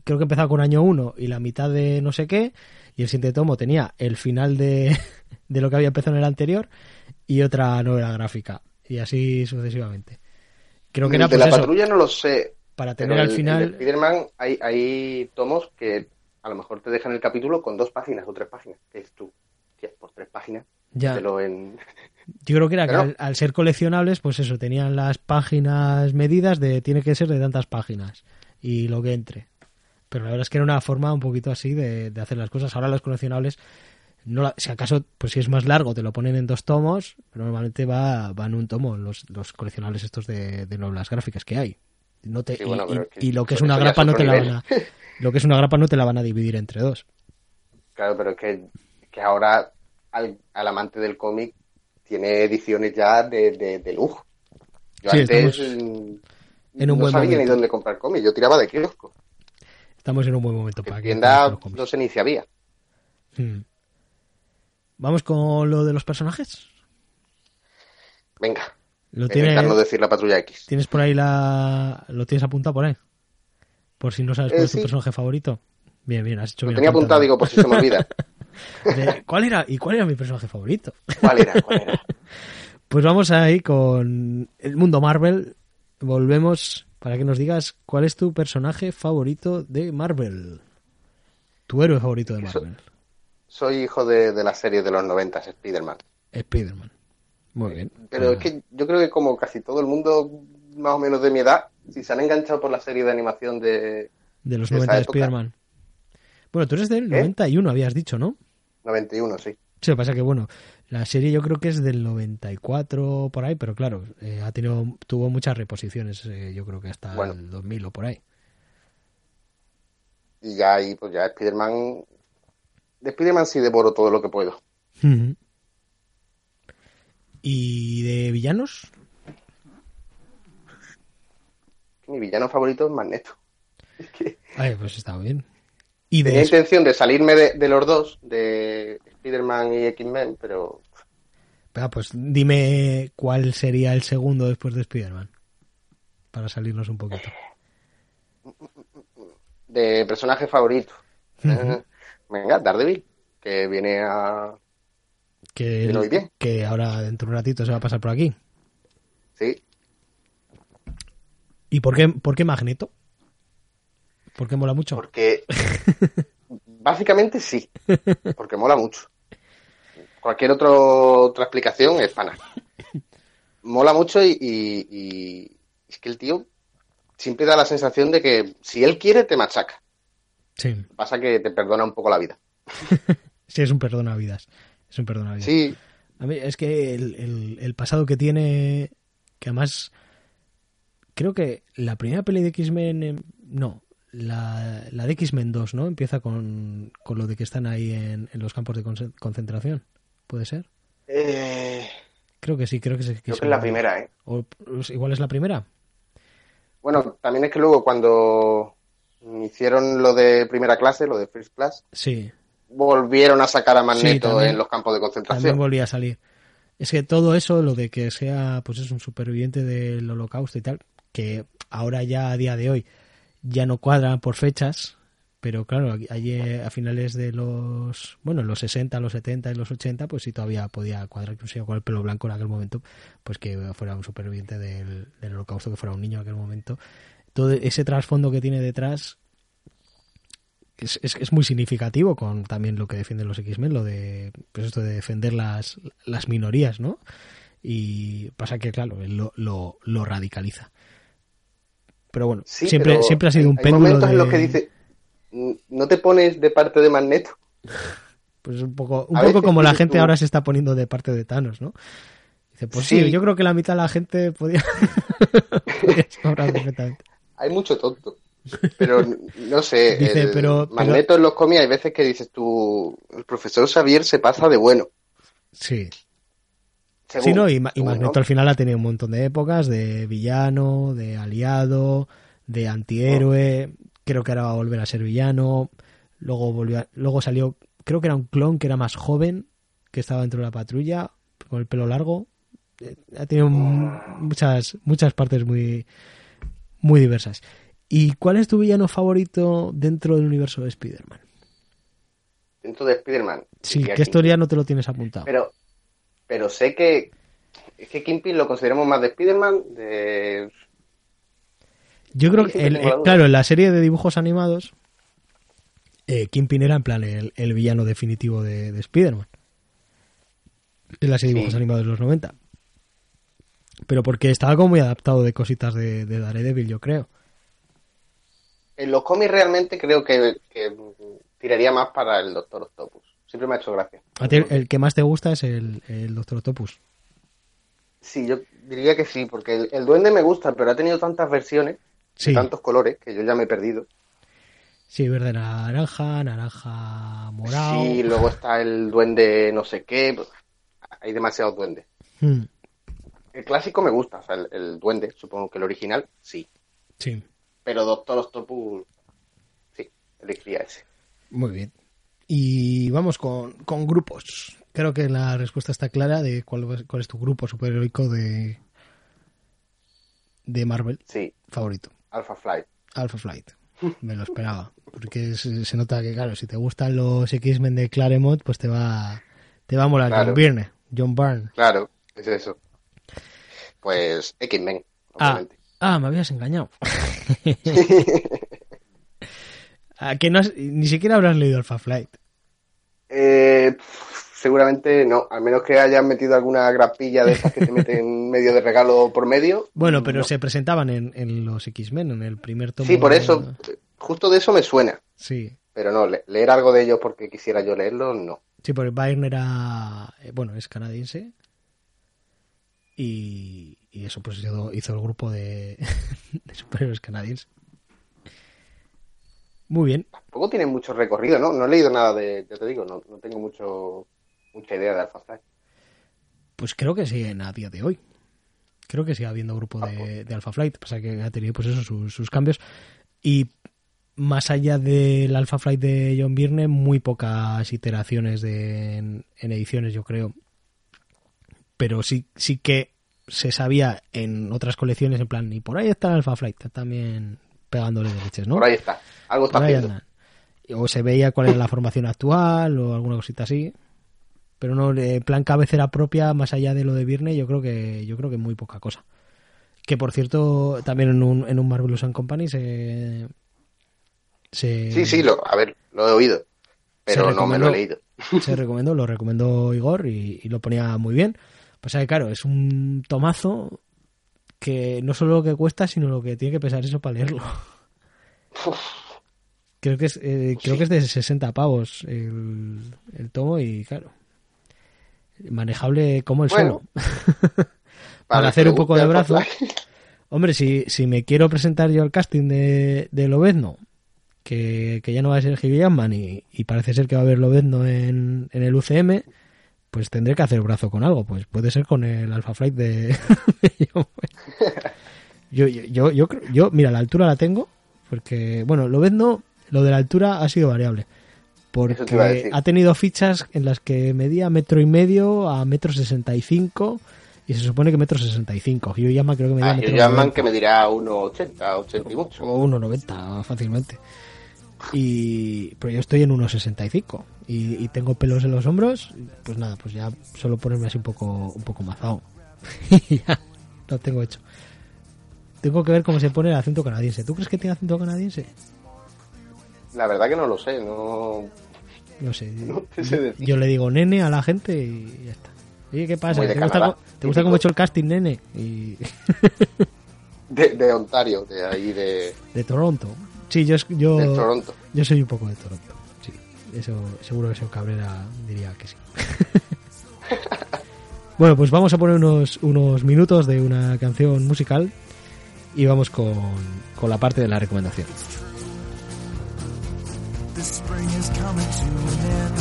creo que empezaba con año 1 y la mitad de no sé qué y el siguiente tomo tenía el final de, [LAUGHS] de lo que había empezado en el anterior y otra novela gráfica y así sucesivamente. Creo que era de pues la eso, patrulla no lo sé, para tener al el- el final de Spider-Man hay, hay tomos que a lo mejor te dejan el capítulo con dos páginas o tres páginas. Que es tú, por tres páginas, ya te lo en... [LAUGHS] Yo creo que era que al, al ser coleccionables, pues eso, tenían las páginas medidas de tiene que ser de tantas páginas y lo que entre. Pero la verdad es que era una forma un poquito así de, de hacer las cosas. Ahora los coleccionables, no la- si acaso, pues si es más largo, te lo ponen en dos tomos, pero normalmente va, va en un tomo los, los coleccionables estos de, de novelas gráficas que hay. No te, Sí, y- bueno, y, pero es que y lo que es una grapa no te la van a, lo que es una grapa no te la van a dividir entre dos. Claro, pero es que, que ahora al, al amante del cómic tiene ediciones ya de, de, de lujo. Yo Sí, antes mm, un no buen sabía ni dónde comprar cómics, yo tiraba de kiosco. Estamos en un buen momento para En que tienda cómics. no si había. Hmm. Vamos con lo de los personajes. Venga, Lo tienes, no decir la patrulla X. tienes por ahí la. Lo tienes apuntado por ahí. Por si no sabes cuál Eh, es tu sí. personaje favorito. Bien, bien, has hecho Lo bien. tenía apuntado, digo, por si se me olvida. [LAUGHS] De- ¿Cuál era? ¿Y cuál era mi personaje favorito? ¿Cuál era? ¿Cuál era? [LAUGHS] Pues vamos ahí con el mundo Marvel. Volvemos para que nos digas cuál es tu personaje favorito de Marvel. Tu héroe favorito de Marvel. Soy hijo de, de la serie de los 90, Spider-Man. Spider-Man. Muy bien. Pero Ah, es que yo creo que como casi todo el mundo más o menos de mi edad, si se han enganchado por la serie de animación de, De los de 90 esa de. Spider-Man. Bueno, tú eres del ¿Eh? 91, habías dicho, ¿no? 91, sí. Sí, lo que pasa que, bueno, la serie yo creo que es del 94 por ahí, pero claro, eh, ha tenido, tuvo muchas reposiciones, eh, yo creo que hasta Bueno. el 2000 o por ahí. Y ya ahí, pues ya Spider-Man. De Spider-Man sí devoro todo lo que puedo. ¿Y de villanos? Mi villano favorito es Magneto. [LAUGHS] Ay, pues está bien. ¿Y Tenía de intención de salirme de, de los dos, de Spider-Man y X-Men, pero Ah, pues dime cuál sería el segundo después de Spider-Man. Para salirnos un poquito. de personaje favorito. Eh, Venga, Daredevil, que viene a. Que, bien. que ahora dentro de un ratito se va a pasar por aquí. Sí, ¿Y por qué, por qué Magneto? ¿Por qué mola mucho? porque. [LAUGHS] básicamente sí, porque mola mucho. Cualquier otro, otra explicación es pana. Mola mucho y, y- y es que el tío siempre da la sensación de que si él quiere te machaca. Sí, Pasa que te perdona un poco la vida. [LAUGHS] sí, es un perdonavidas. Es un perdonavidas. Sí, A mí es que el, el- el pasado que tiene, que además creo que la primera peli de X-Men, eh, no, la, la de X-Men 2, ¿no? Empieza con, con lo de que están ahí en, en los campos de conce- concentración. ¿Puede ser? eh, Creo que sí, creo que, es creo que es la primera, ¿eh? O, pues, igual es la primera. Bueno, también es que luego cuando hicieron lo de primera clase, lo de First Class, Sí, volvieron a sacar a Magneto también. en los campos de también concentración. volvía a salir. Es que todo eso, lo de que sea, pues es un superviviente del holocausto y tal, que ahora ya a día de hoy ya no cuadra por fechas, pero claro, allí a finales de los, bueno, en los 60, los 70 y los 80, pues sí todavía podía cuadrar inclusive con el pelo blanco en aquel momento, pues que fuera un superviviente del, del holocausto, que fuera un niño en aquel momento. Todo ese trasfondo que tiene detrás es, es, es muy significativo con también lo que defienden los X-Men, lo de pues esto de defender las, las minorías, ¿no? Y pasa que, claro, él lo, lo, lo radicaliza. Pero bueno, Sí, siempre, pero siempre ha sido un hay péndulo momentos de... en los que dice, "Mm, no te pones de parte de Magneto. [LAUGHS] Pues un poco, un A poco como la gente tú- ahora se está poniendo de parte de Thanos, ¿no? Dice, pues sí, Sí. yo creo que la mitad de la gente podía, [LAUGHS] podía perfectamente. [LAUGHS] Hay mucho tonto. Pero no sé, Dice, el pero- pero- Magneto en los cómics hay veces que dices tú, el profesor Xavier se pasa de bueno. Sí, según- Sí, no, y, Magneto ¿no? al final ha tenido un montón de épocas de villano, de aliado, de antihéroe. Creo que ahora va a volver a ser villano. Luego volvió, a- luego salió, creo que era un clon que era más joven, que estaba dentro de la patrulla, con el pelo largo. Eh, Ha tenido muchas, muchas partes muy, muy diversas. ¿Y cuál es tu villano favorito dentro del universo de Spider-Man? Dentro de Spider-Man. Sí, que esto ya no te lo tienes apuntado. Pero, pero sé que es que Kingpin lo consideramos más de Spider-Man, de... Yo creo Sí, que, el- eh, claro, en la serie de dibujos animados, eh, Kingpin era en plan el, el villano definitivo de, de Spider-Man. En la serie de dibujos Sí. animados de los 90. Pero porque estaba como muy adaptado de cositas de, de Daredevil, yo creo. En los cómics realmente creo que, que tiraría más para el Doctor Octopus. Siempre me ha hecho gracia. A ti el, que más te gusta es el, el Doctor Octopus. Sí, yo diría que sí, porque el, el duende me gusta, pero ha tenido tantas versiones, Sí, tantos colores, que yo ya me he perdido. sí, verde naranja, naranja morado. Sí, luego está el duende no sé qué. Hay demasiados duendes. Hmm, El clásico me gusta, o sea, el, el duende, supongo que el original, sí. sí, Pero Doctor Octopus, sí, elegiría ese. muy bien. Y vamos con, con grupos. Creo que la respuesta está clara de cuál, es- cuál es tu grupo superheroico de, de Marvel Sí, favorito. Alpha Flight. Alpha Flight. Me lo esperaba. Porque se, se nota que, claro, si te gustan los X-Men de Claremont, pues te va, te va a molar Claro. John Byrne. John Byrne. Claro, es eso. Pues X-Men, Ah, ah, me habías engañado. [LAUGHS] ¿A que no has- ni siquiera habrás leído Alpha Flight? Eh, seguramente no, al menos que hayan metido alguna grapilla de esas que te meten [LAUGHS] medio de regalo por medio. Bueno, pero no. se presentaban en, en los X-Men, en el primer tomo. Sí, por eso, justo de eso me suena. Sí. Pero no, leer algo de ellos porque quisiera yo leerlo, no. Sí, porque Byrne era, eh, bueno, es canadiense. Y, y eso pues hizo, hizo el grupo de, [LAUGHS] de superhéroes canadienses. Muy bien. Tampoco tiene mucho recorrido, ¿no? No he leído nada de, ya te digo, no, no tengo mucho mucha idea de Alpha Flight. Pues creo que sí, a día de hoy. Creo que sigue habiendo grupo Ah, de, pues. de Alpha Flight, pasa que ha tenido pues eso, sus, sus cambios. Y más allá del Alpha Flight de John Byrne, muy pocas iteraciones de, en, en ediciones, yo creo. Pero sí, sí que se sabía en otras colecciones, en plan, y por ahí está el Alpha Flight, también pegándole de leches, ¿no? Por ahí está. Algo está haciendo. O se veía cuál era la formación actual o alguna cosita así. Pero no, en plan cabecera propia, más allá de lo de Virne, yo creo que yo creo que muy poca cosa. Que por cierto, también en un, en un Marvelous and Company se. se Sí, sí, lo, a ver, lo he oído. Pero no me lo he leído. [LAUGHS] se recomendó, lo recomendó Igor y, y lo ponía muy bien. Pues que claro, es un tomazo que no solo lo que cuesta, sino lo que tiene que pesar eso para leerlo. Creo que es, eh, creo que es de 60 pavos el, el tomo y claro, manejable como el Bueno, solo. [LAUGHS] Para hacer un poco de brazo. Hombre, si, si me quiero presentar yo al casting de, de Lobezno, que, que ya no va a ser Hugh Jackman y, y parece ser que va a haber Lobezno en, en el UCM, pues tendré que hacer brazo con algo. Pues puede ser con el Alpha Flight de, [LAUGHS] yo, yo, yo, yo, yo, mira, la altura la tengo, porque, bueno, Lobezno, lo de la altura ha sido variable. Te Porque ha tenido fichas en las que medía metro y medio a metro sesenta y cinco y se supone que metro sesenta y cinco. Jackman creo que medía Ah, metro noventa. que me dirá 1,80, 80 y mucho. O 1,90 fácilmente. Y, pero yo estoy en 1,65 y, y tengo pelos en los hombros. Pues nada, pues ya solo ponerme así un poco, un poco mazado. [LAUGHS] y ya lo tengo hecho. Tengo que ver cómo se pone el acento canadiense. ¿Tú crees que tiene acento canadiense? La verdad que no lo sé, no... No sé. [LAUGHS] No te sé decir. Yo le digo nene a la gente y ya está. Oye, ¿qué pasa? ¿Te gusta, ¿te gusta cómo he hecho el casting, nene? Y De, de Ontario, de ahí de, [LAUGHS] de Toronto. Sí, yo, yo, de Toronto. Yo soy un poco de Toronto, sí. Eso seguro que Seo Cabrera diría que sí. [LAUGHS] bueno, pues vamos a poner unos, unos minutos de una canción musical y vamos con, con la parte de la recomendación. The spring is coming to an end.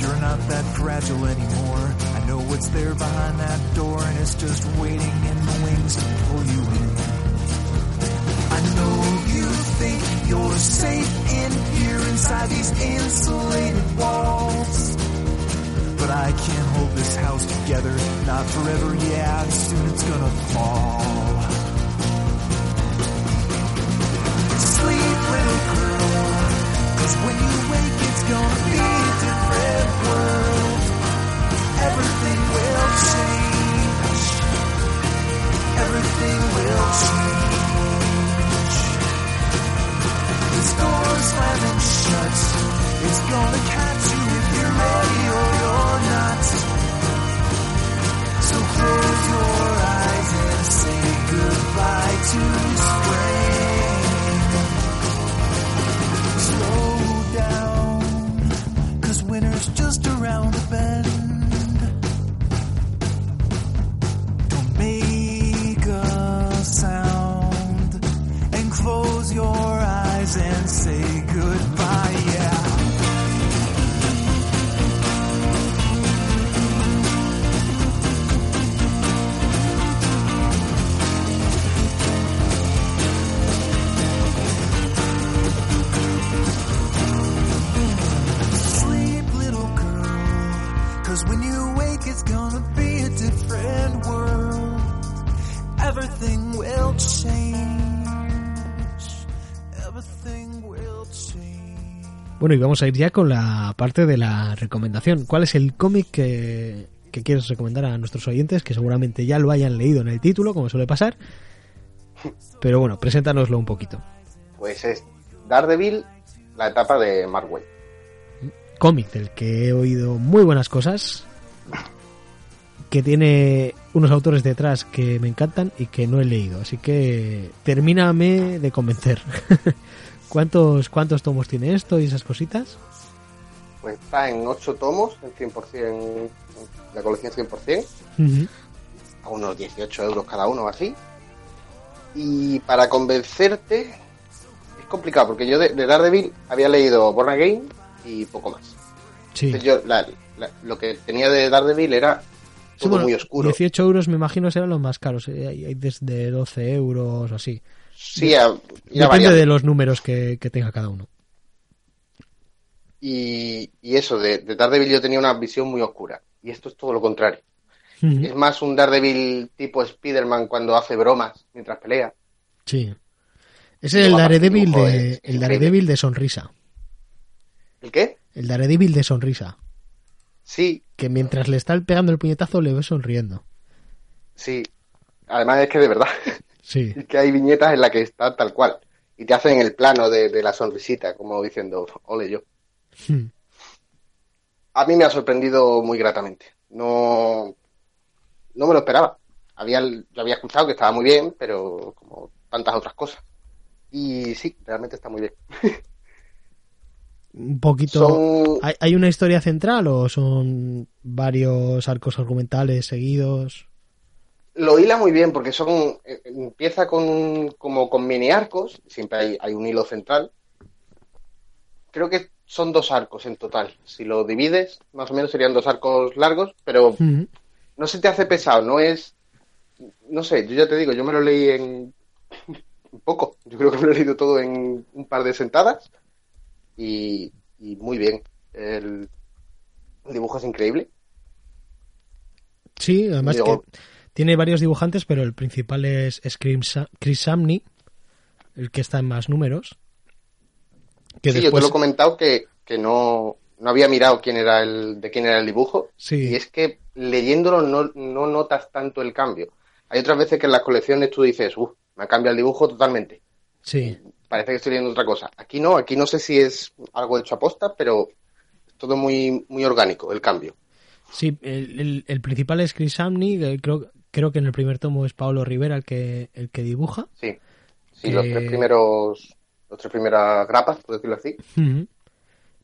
You're not that fragile anymore. I know what's there behind that door, and it's just waiting in the wings to pull you in. Know you think you're safe in here inside these insulated walls. But I can't hold this house together, not forever, yeah, soon it's gonna fall. Sleep, little girl. Cause when you wake, it's gonna be a different world. Everything will change. Everything will change. This door slamming shut. It's gonna catch you if you're ready or you're not. So close your eyes and say goodbye to spring slow down, cause winter's just around the bend. Everything will change. Everything will change. Bueno, y vamos a ir ya con la parte de la recomendación. ¿Cuál es el cómic que, que quieres recomendar a nuestros oyentes? Que seguramente ya lo hayan leído en el título, como suele pasar. Pero bueno, preséntanoslo un poquito. Pues es Daredevil, la etapa de Mark cómic del que he oído muy buenas cosas, que tiene unos autores detrás que me encantan y que no he leído. Así que termíname de convencer. [LAUGHS] ¿Cuántos, ¿Cuántos tomos tiene esto y esas cositas? Pues está en 8 tomos, en 100%, la colección 100%, Ujú. a unos 18 euros cada uno o así. Y para convencerte, es complicado, porque yo de, de Daredevil había leído Born Again y poco más. Sí. Entonces yo, la- la- lo que tenía de Daredevil era Sí, todo bueno, muy oscuro. 18 euros me imagino serán los más caros. eh, Hay, desde 12 euros o así. Sí, Depende de los números que, que tenga cada uno. Y, y eso, de, de Daredevil yo tenía una visión muy oscura. Y esto es todo lo contrario. Es más un Daredevil tipo Spider-Man cuando hace bromas mientras pelea. Sí. Es Y el Daredevil de, es el. Daredevil de sonrisa. ¿El qué? El Daredevil de sonrisa. Sí, Que mientras le está pegando el puñetazo le ve sonriendo. sí. Además es que de verdad, [LAUGHS] Sí. es que hay viñetas en las que está tal cual. Y te hacen el plano de, de la sonrisita, como diciendo, ole yo. Hmm. A mí me ha sorprendido muy gratamente. No, no me lo esperaba. Había, yo había escuchado que estaba muy bien, pero como tantas otras cosas. Y sí, realmente está muy bien. [LAUGHS] Un poquito. Son, ¿Hay, hay una historia central o son varios arcos argumentales seguidos? lo hila muy bien porque son eh, empieza con como con mini arcos siempre hay, hay un hilo central creo que son dos arcos en total si lo divides más o menos serían dos arcos largos pero no se te hace pesado no es no sé yo ya te digo yo me lo leí en [LAUGHS] un poco yo creo que me lo he leído todo en un par de sentadas y, y muy bien el, el dibujo es increíble Sí, además Digo- que tiene varios dibujantes, pero el principal es, es Chris Sa- Chris Samney, el que está en más números. Que sí, yo después, te lo he comentado que, que no, no había mirado quién era el, de quién era el dibujo. Sí. Y es que leyéndolo no, no notas tanto el cambio. Hay otras veces que en las colecciones tú dices, uff, me ha cambiado el dibujo totalmente. sí, Parece que estoy leyendo otra cosa. Aquí no, aquí no sé si es algo hecho a posta, pero es todo muy, muy orgánico el cambio. sí, el, el- el principal es Chris Samney, que creo, creo que en el primer tomo es Pablo Rivera el que, el que dibuja. Sí. Sí, Que- los tres primeros, los tres primeras grapas, por decirlo así.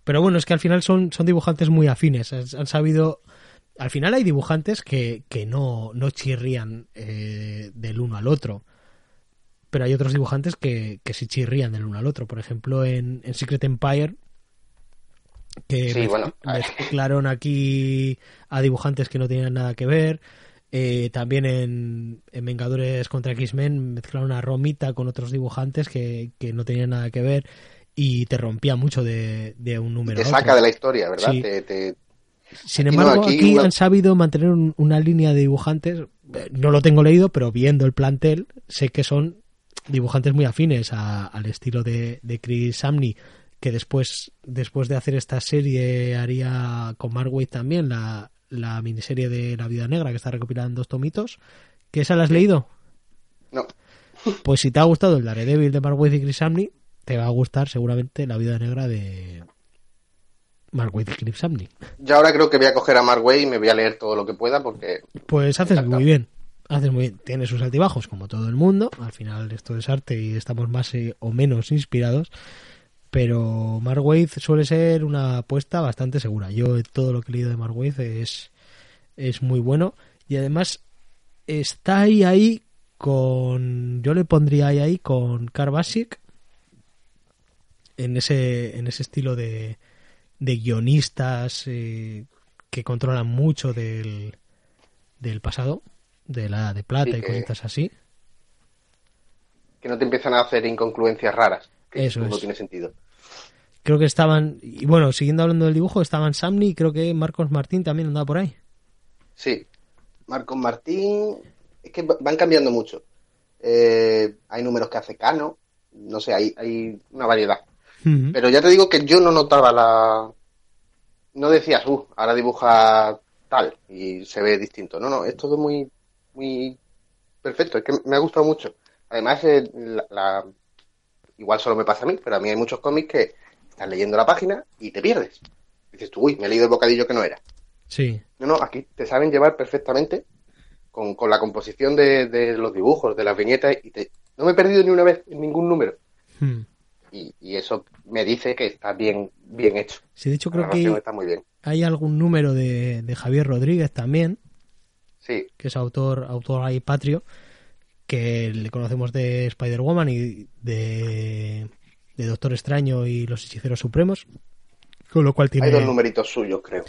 Pero bueno, es que al final son, son dibujantes muy afines. Han, han sabido. Al final hay dibujantes que, que no, no chirrían eh, del uno al otro. Pero hay otros dibujantes que, que sí chirrían del uno al otro. Por ejemplo, en, en Secret Empire. Que Sí, bueno, mezclaron aquí a dibujantes que no tenían nada que ver. Eh, también en, en Vengadores contra X-Men mezclaron a Romita con otros dibujantes que, que no tenían nada que ver y te rompía mucho de, de un número te saca otro. de la historia, ¿verdad? Sí. Te, te- Sin no, embargo, aquí aquí una- han sabido mantener un- una línea de dibujantes. eh, No lo tengo leído, pero viendo el plantel, sé que son dibujantes muy afines a- al estilo de, de Chris Samney, que después, después de hacer esta serie haría con Mark Waid también la, la miniserie de La Vida Negra, que está recopilada en dos tomitos. ¿Que esa la has leído? No, [LAUGHS] Pues si te ha gustado el Daredevil de Mark Waid y Chris Samney, te va a gustar seguramente La Vida Negra de Mark Waid y Chris Samney. yo ahora creo que voy a coger a Mark Way y me voy a leer todo lo que pueda porque Pues haces muy bien. Haces muy bien. Tiene sus altibajos, como todo el mundo. Al final esto es arte y estamos más eh, o menos inspirados. Pero Mark Waid suele ser una apuesta bastante segura. Yo todo lo que he leído de Mark Waid es, es muy bueno. Y además está ahí ahí con... Yo le pondría ahí ahí con Carl Basic. En ese, en ese estilo de, de guionistas eh, que controlan mucho del, del pasado, de la Edad de plata Sí, y cositas así. que no te empiezan a hacer incongruencias raras. Que Eso no es. tiene sentido. Creo que estaban, y bueno, siguiendo hablando del dibujo, estaban Samney y creo que Marcos Martín también andaba por ahí. Sí. Marcos Martín, es que va- van cambiando mucho. Eh, hay números que hace Cano, no sé, hay, hay una variedad. Pero ya te digo que yo no notaba la... No decías, uh, ahora dibuja tal y se ve distinto. No, no, es todo muy, muy perfecto. Es que me ha gustado mucho. Además, eh, la, la- igual solo me pasa a mí, pero a mí hay muchos cómics que estás leyendo la página y te pierdes. Dices tú, uy, me he leído el bocadillo que no era. Sí, No, no, aquí te saben llevar perfectamente con, con la composición de, de los dibujos, de las viñetas, y te- no me he perdido ni una vez en ningún número. Hmm. Y, y eso me dice que está bien, bien hecho. Sí, de hecho creo que está muy bien. hay algún número de, de Javier Rodríguez también, Sí, que es autor, autor ahí patrio, que le conocemos de Spider-Woman y de, de Doctor Extraño y los Hechiceros Supremos, con lo cual hay dos tiene, numeritos suyos, creo.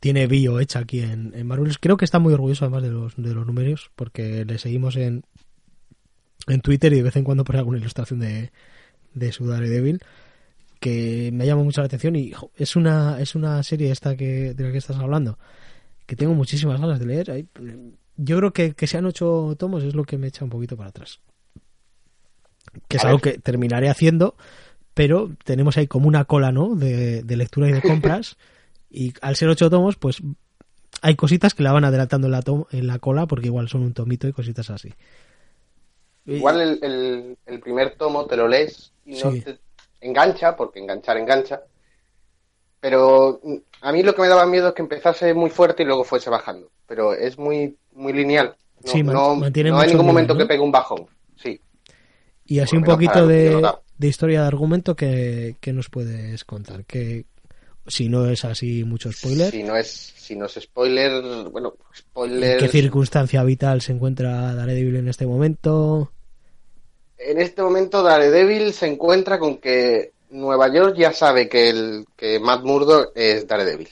tiene bio hecha aquí en, en Marvel. Creo que está muy orgulloso además de los, de los números, porque le seguimos en, en Twitter y de vez en cuando pone alguna ilustración de, de su Daredevil que me llama mucho la atención y jo, es una es una serie esta que de la que estás hablando que tengo muchísimas ganas de leer yo creo que, que sean ocho tomos es lo que me echa un poquito para atrás que es A algo ver. que terminaré haciendo pero tenemos ahí como una cola no de, de lectura y de [LAUGHS] compras y al ser ocho tomos pues hay cositas que la van adelantando en la, tom- en la cola porque igual son un tomito y cositas así Igual el, el, el primer tomo te lo lees y no Sí. te engancha, porque enganchar engancha. Pero mm, a mí lo que me daba miedo es que empezase muy fuerte y luego fuese bajando. Pero es muy, muy lineal. No, Sí, no, mantiene no hay ningún nivel, momento ¿no? que pegue un bajón. Sí. Y así un poquito de, de historia de argumento que, que nos puedes contar. Que si no es así mucho spoiler, Si no es, si no es spoiler, bueno, ¿en spoiler. qué circunstancia vital se encuentra Daredevil en este momento? En este momento Daredevil se encuentra con que Nueva York ya sabe que el que Matt Murdock es Daredevil.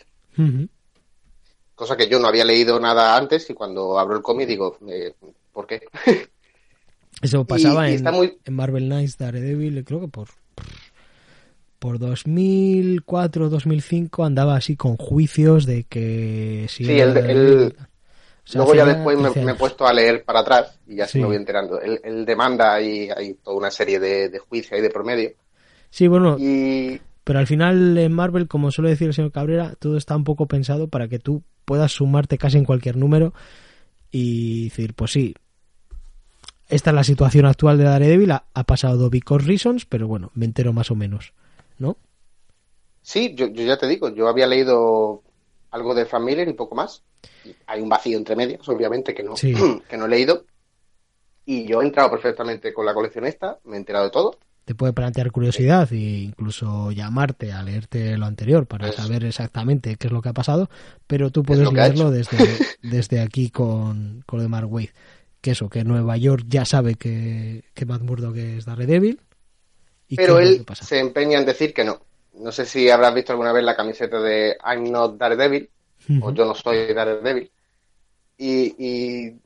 Cosa que yo no había leído nada antes y cuando abro el cómic digo, eh, ¿por qué? [LAUGHS] Eso pasaba y en, está muy- en Marvel Knights Daredevil, creo que por por 2004 2005 andaba así con juicios de que si Sí, el- el- o sea, Luego ya después me, 13 me he puesto a leer para atrás y ya Sí. se me voy enterando. Él, él demanda y hay toda una serie de, de juicios ahí de promedio. Sí, bueno, Y Pero al final en Marvel, como suele decir el señor Cabrera, todo está un poco pensado para que tú puedas sumarte casi en cualquier número y decir, pues sí, esta es la situación actual de Daredevil, ha, ha pasado because reasons, pero bueno, me entero más o menos, ¿no? sí, yo, yo ya te digo, yo había leído algo de Frank Miller y poco más. Hay un vacío entre medias, obviamente, que no, Sí. [CLEARS THROAT] que no he leído. Y yo he entrado perfectamente con la colección esta, me he enterado de todo. Te puede plantear curiosidad e incluso llamarte a leerte lo anterior para Pues- saber exactamente qué es lo que ha pasado, pero tú puedes leerlo desde, [LAUGHS] desde aquí con, con lo de Mark Waid. Que eso, que Nueva York ya sabe que, que Matt Murdock es Daredevil. Y Pero él se empeña en decir que no. No sé si habrás visto alguna vez la camiseta de I'm not Daredevil o yo no soy Daredevil. Y, y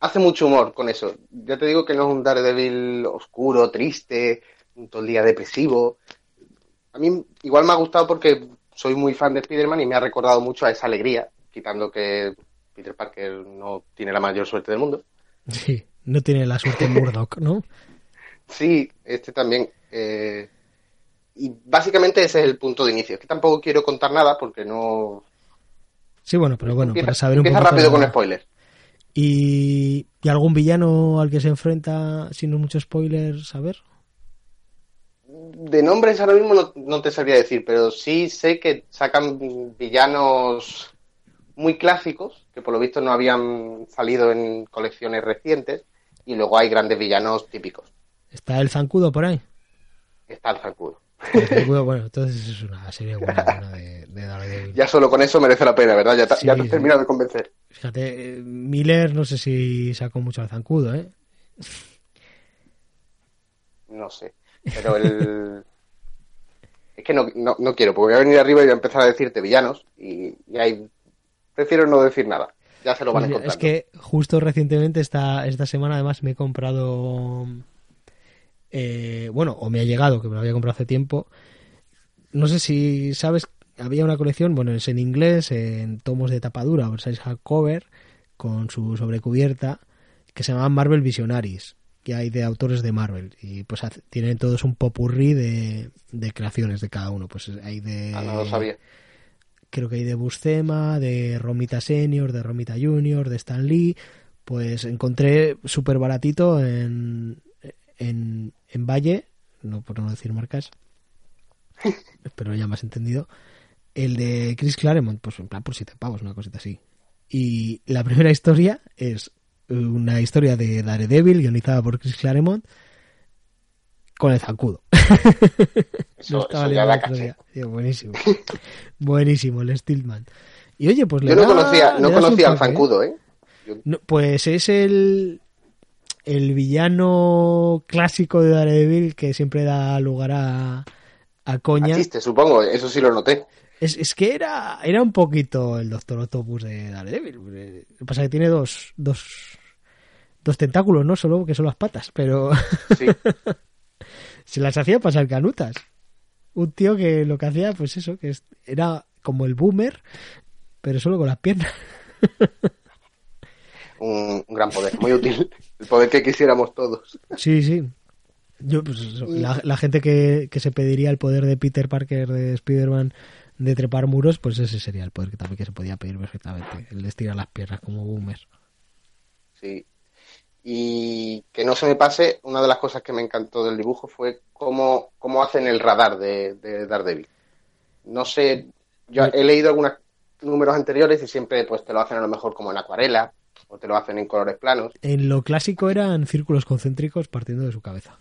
hace mucho humor con eso. Ya te digo que no es un Daredevil oscuro, triste, un todo el día depresivo. A mí igual me ha gustado porque soy muy fan de Spider-Man y me ha recordado mucho a esa alegría, quitando que Peter Parker no tiene la mayor suerte del mundo. [LAUGHS] Sí, no tiene la suerte Murdoch, ¿no? [LAUGHS] Sí, este también. eh, y básicamente ese es el punto de inicio. Es que tampoco quiero contar nada porque no. Sí, bueno, pero bueno, empieza, para saber un empieza poco. rápido con spoilers. ¿Y, ¿Y algún villano al que se enfrenta sin mucho spoiler saber? De nombres ahora mismo no, no te sabría decir, pero sí sé que sacan villanos muy clásicos, que por lo visto no habían salido en colecciones recientes, y luego hay grandes villanos típicos. ¿Está el zancudo por ahí? Está el zancudo. [LAUGHS] Zancudo, bueno, entonces es una serie buena, buena de, de Daredevil. Ya solo con eso merece la pena, ¿verdad? Ya te, Sí, ya te has terminado de convencer. Fíjate, eh, Miller no sé si sacó mucho al zancudo, ¿eh? No sé. Pero el. [LAUGHS] es que no, no, no quiero, porque voy a venir arriba y voy a empezar a decirte villanos, y, y ahí. Prefiero no decir nada. Ya se lo van Pues encontrando. es que justo recientemente esta, esta semana además me he comprado eh, bueno o me ha llegado que me lo había comprado hace tiempo no sé si sabes había una colección bueno es en inglés en tomos de tapadura oversize hardcover con su sobrecubierta que se llamaban Marvel Visionaries que hay de autores de Marvel y pues hace- tienen todos un popurrí de, de creaciones de cada uno pues hay de Ah, no lo sabía. creo que hay de Buscema, de Romita Senior, de Romita Junior, de Stan Lee, pues encontré súper baratito en, en, en Valle, no por no decir marcas, [LAUGHS] pero ya me has entendido, el de Chris Claremont, pues en plan por siete pavos, una cosita así. Y la primera historia es una historia de Daredevil guionizada por Chris Claremont con el zancudo. [LAUGHS] Eso, Lo estaba eso ya leyendo la caché. Tío, buenísimo. [LAUGHS] buenísimo, el Steelman. Y oye, pues le Yo no da- conocía, no conocía al ¿eh? zancudo, ¿eh? Yo- No, pues es el el villano clásico de Daredevil que siempre da lugar a, a coña. chiste, supongo, eso sí lo noté. Es, es que era, era un poquito el Doctor Octopus de Daredevil. Lo que pasa es que tiene dos, dos, dos tentáculos, ¿no? Solo que son las patas, pero Sí. [LAUGHS] se las hacía pasar canutas. Un tío que lo que hacía, pues eso, que es- era como el boomer, pero solo con las piernas. [LAUGHS] un, un gran poder, muy útil. El poder que quisiéramos todos. Sí, sí. Yo, pues la gente que, que se pediría el poder de Peter Parker, de Spider-Man, de trepar muros, pues ese sería el poder que también que se podía pedir perfectamente. El de estirar las piernas como boomer. Sí. Y que no se me pase, una de las cosas que me encantó del dibujo fue cómo, cómo hacen el radar de, de Daredevil. No sé, yo he leído algunos números anteriores y siempre pues te lo hacen a lo mejor como en acuarela o te lo hacen en colores planos. En lo clásico eran círculos concéntricos partiendo de su cabeza.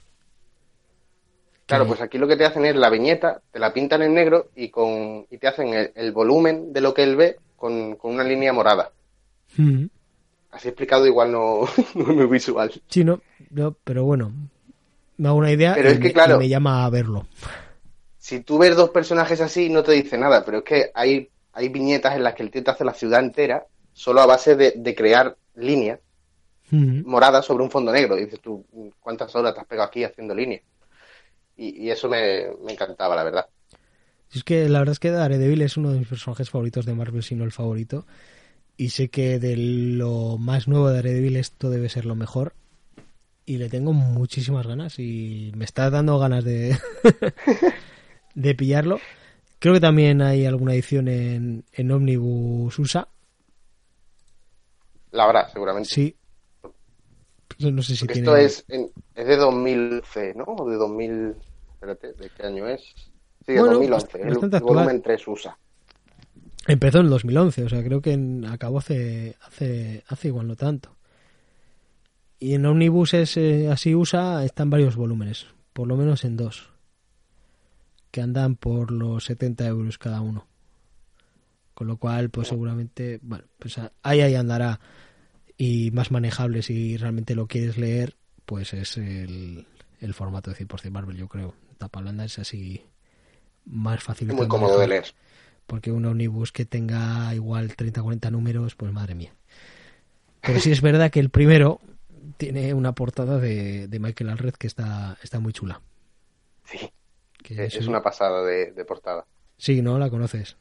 Claro, pues aquí lo que te hacen es la viñeta, te la pintan en negro y con y te hacen el, el volumen de lo que él ve con, con una línea morada. Mm. Así explicado igual no, [LAUGHS] no es muy visual. Sí, no, no, pero bueno, me hago una idea Pero y, es que, me, claro- me llama a verlo. Si tú ves dos personajes así no te dice nada, pero es que hay, hay viñetas en las que el tío te hace la ciudad entera solo a base de, de crear líneas Mm. moradas sobre un fondo negro. Y dices tú, ¿cuántas horas te has pegado aquí haciendo líneas? Y, y eso me, me encantaba, la verdad. Es que la verdad es que Daredevil es uno de mis personajes favoritos de Marvel, si no el favorito. Y sé que de lo más nuevo de Daredevil esto debe ser lo mejor. Y le tengo muchísimas ganas y me está dando ganas de, [LAUGHS] de pillarlo. Creo que también hay alguna edición en, en Omnibus USA. La habrá, seguramente. Sí. No sé si Porque tiene... esto es, en- es de 2011, ¿no? O de 2000... Espérate, ¿de qué año es? Sí, de Bueno, 2011. bast- el, actual. volumen 3 USA. Empezó en el 2011, o sea, creo que en- acabó hace, hace, hace igual no tanto. Y en Omnibus es, eh, así usa, están varios volúmenes, por lo menos en dos, que andan por los 70 euros cada uno. Con lo cual, pues seguramente, bueno, pues ahí ahí andará. Y más manejable si realmente lo quieres leer, pues es el, el formato de 100% Marvel, yo creo. Tapa blanda es así más fácil Es muy cómodo de leer. porque un omnibus que tenga igual 30 40 números, pues madre mía. Pero sí es verdad que el primero tiene una portada de, de Michael Alred que está, está muy chula. Sí, Que es sí- una pasada de, de portada. Sí, ¿no? La conoces.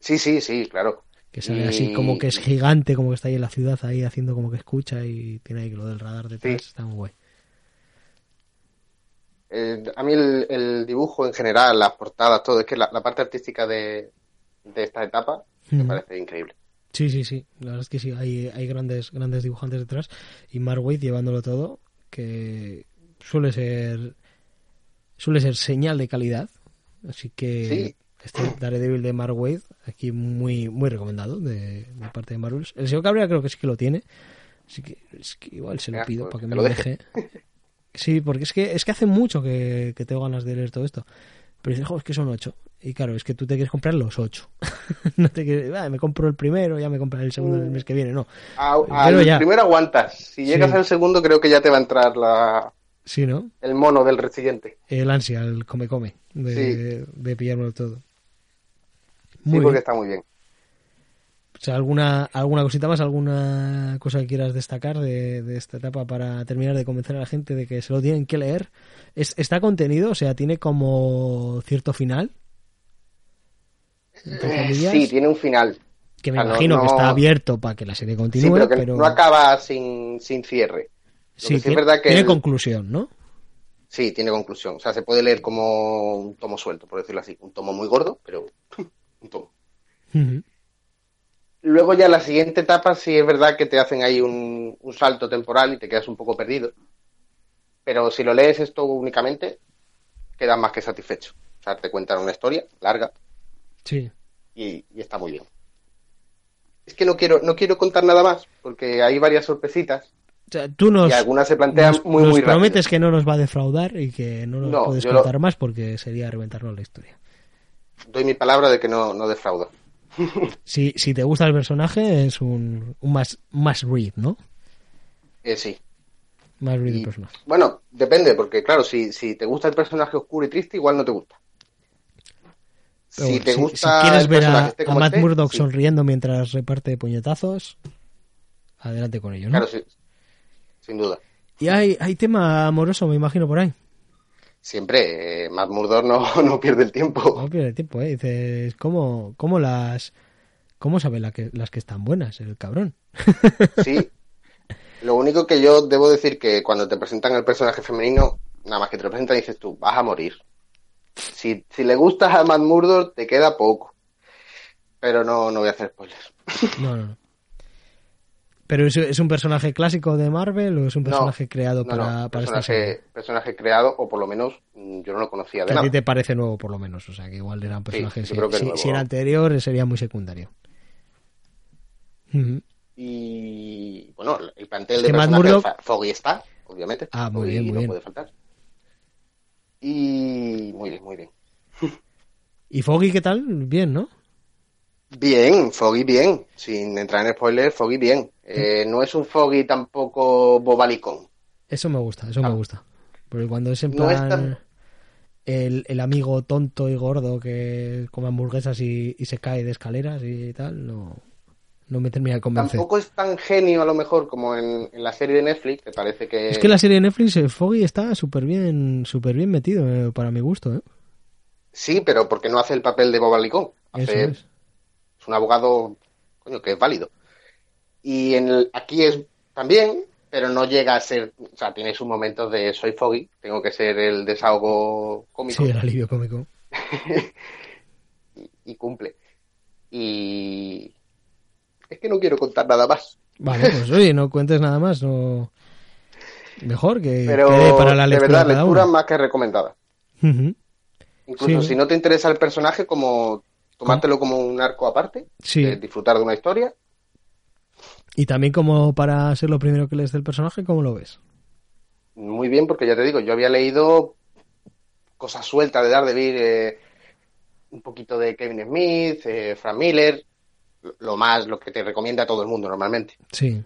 Sí, sí, sí, claro. Que sale Y- así como que es gigante, como que está ahí en la ciudad, ahí haciendo como que escucha y tiene ahí lo del radar detrás. Sí. Está muy guay. Eh, a mí el, el dibujo en general, las portadas, todo, es que la, la parte artística de, de esta etapa me parece increíble. Sí, sí, sí. La verdad es que sí, hay, hay grandes, grandes dibujantes detrás. Y Mark Waid llevándolo todo, que suele ser suele ser señal de calidad. Así que Sí. Este Daredevil de Mark Waid, aquí muy, muy recomendado de, de parte de Marvel. El señor Cabrera creo que sí que lo tiene. Así que, es que igual se lo pido pues para que me lo deje. deje. Sí, porque es que, es que hace mucho que, que tengo ganas de leer todo esto. Pero dices, "Jo, es que son ocho. Y claro, es que tú te quieres comprar los ocho. [LAUGHS] no te quieres, "Ah, me compro el primero, ya me compraré el segundo el mes que viene. No. A- Pero al ya. primero aguantas. Si llegas Sí. al segundo, creo que ya te va a entrar la, Sí, ¿no? el mono del siguiente. El ansia, el come-come de, Sí. de pillármelo todo. Sí, Muy porque bien. está muy bien. O sea, ¿alguna, ¿Alguna cosita más? ¿Alguna cosa que quieras destacar de, de esta etapa para terminar de convencer a la gente de que se lo tienen que leer? Es, ¿Está contenido? O sea, ¿tiene como cierto final? Comillas, Sí, tiene un final. que me o sea, no- imagino que está abierto para que la serie Sí, continúe, pero que pero, no acaba sin, sin cierre. Sí, sí es tiene, verdad que tiene el- conclusión, ¿no? Sí, tiene conclusión. O sea, se puede leer como un tomo suelto, por decirlo así. Un tomo muy gordo, pero un tomo. Ujú. Luego ya la siguiente etapa sí es verdad que te hacen ahí un, un salto temporal y te quedas un poco perdido. Pero si lo lees esto únicamente, quedas más que satisfecho. O sea, te cuentan una historia larga Sí. y, y está muy bien. es que no quiero, no quiero contar nada más, porque hay varias sorpresitas O sea, tú nos, y algunas se plantean nos- muy, nos muy rápido. prometes que no nos va a defraudar y que no nos No, puedes lo- contar más porque sería reventarnos la historia. Doy mi palabra de que no, no defraudo. Si, si te gusta el personaje, es un, un más, más read, ¿no? Eh, sí. Más read Y- el personaje. Bueno, depende, porque claro, si, si te gusta el personaje oscuro y triste, igual no te gusta. Pero si te si- gusta si quieres ver a, esté a Matt Murdock sí. sonriendo mientras reparte puñetazos, adelante con ello, ¿no? Claro, sí. Sin duda. Y hay, hay tema amoroso, me imagino, por ahí. Siempre, eh, Matt Murdock no, [LAUGHS] no pierde el tiempo. No pierde tiempo, ¿eh? Dices, ¿cómo, cómo las... ¿Cómo sabe la que, las que están buenas, el cabrón? [LAUGHS] Sí. Lo único que yo debo decir que cuando te presentan el personaje femenino, nada más que te lo presentan dices tú, vas a morir. Si, si le gustas a Matt Murdock, te queda poco. Pero no, no voy a hacer spoilers. No, no, no. ¿Pero es, es un personaje clásico de Marvel o es un No, personaje creado No, para, no, para esta serie? personaje, personaje creado, o por lo menos mm, yo no lo conocía de Que a ti nada. te parece nuevo, por lo menos. O sea, que igual era un personaje. yo si, que si- si era anterior, sería muy secundario. Y bueno, el plantel Es de Murdock- fa- Foggy está, obviamente. Ah, muy Foggy bien, muy no bien. puede faltar. Y muy bien, muy bien. [LAUGHS] ¿Y Foggy qué tal? Bien, ¿no? Bien, Foggy bien. Sin entrar en spoilers, Foggy bien. Eh, no es un Foggy tampoco bobalicón. Eso me gusta, eso Ah. me gusta. Porque cuando es en No es plan tan- el, el amigo tonto y gordo que come hamburguesas y, y se cae de escaleras y tal, no, no me termina de convencer. Tampoco es tan genio a lo mejor como en, en la serie de Netflix, que parece que... Es que la serie de Netflix, Foggy está súper bien, súper bien metido, eh, para mi gusto, ¿eh? Sí, pero porque no hace el papel de bobalicón. Eso Hace- es. es un abogado coño, que es válido. Y en el- aquí es también, pero no llega a ser, o sea, tiene sus momentos de soy Foggy, tengo que ser el desahogo cómico Sí, el alivio cómico. [LAUGHS] y, y cumple. Y es que no quiero contar nada más, Vale, pues oye, no cuentes nada más, no... Mejor que pero quede para la de verdad, cada lectura uno. más que recomendada. Incluso Sí. si no te interesa el personaje, como tomártelo como un arco aparte, Sí. de disfrutar de una historia, Y también como para ser lo primero que lees del personaje, ¿cómo lo ves? muy bien, porque ya te digo, yo había leído cosas sueltas de Daredevil, eh, un poquito de Kevin Smith, eh, Frank Miller, lo- más, lo que te recomienda todo el mundo normalmente. Sí.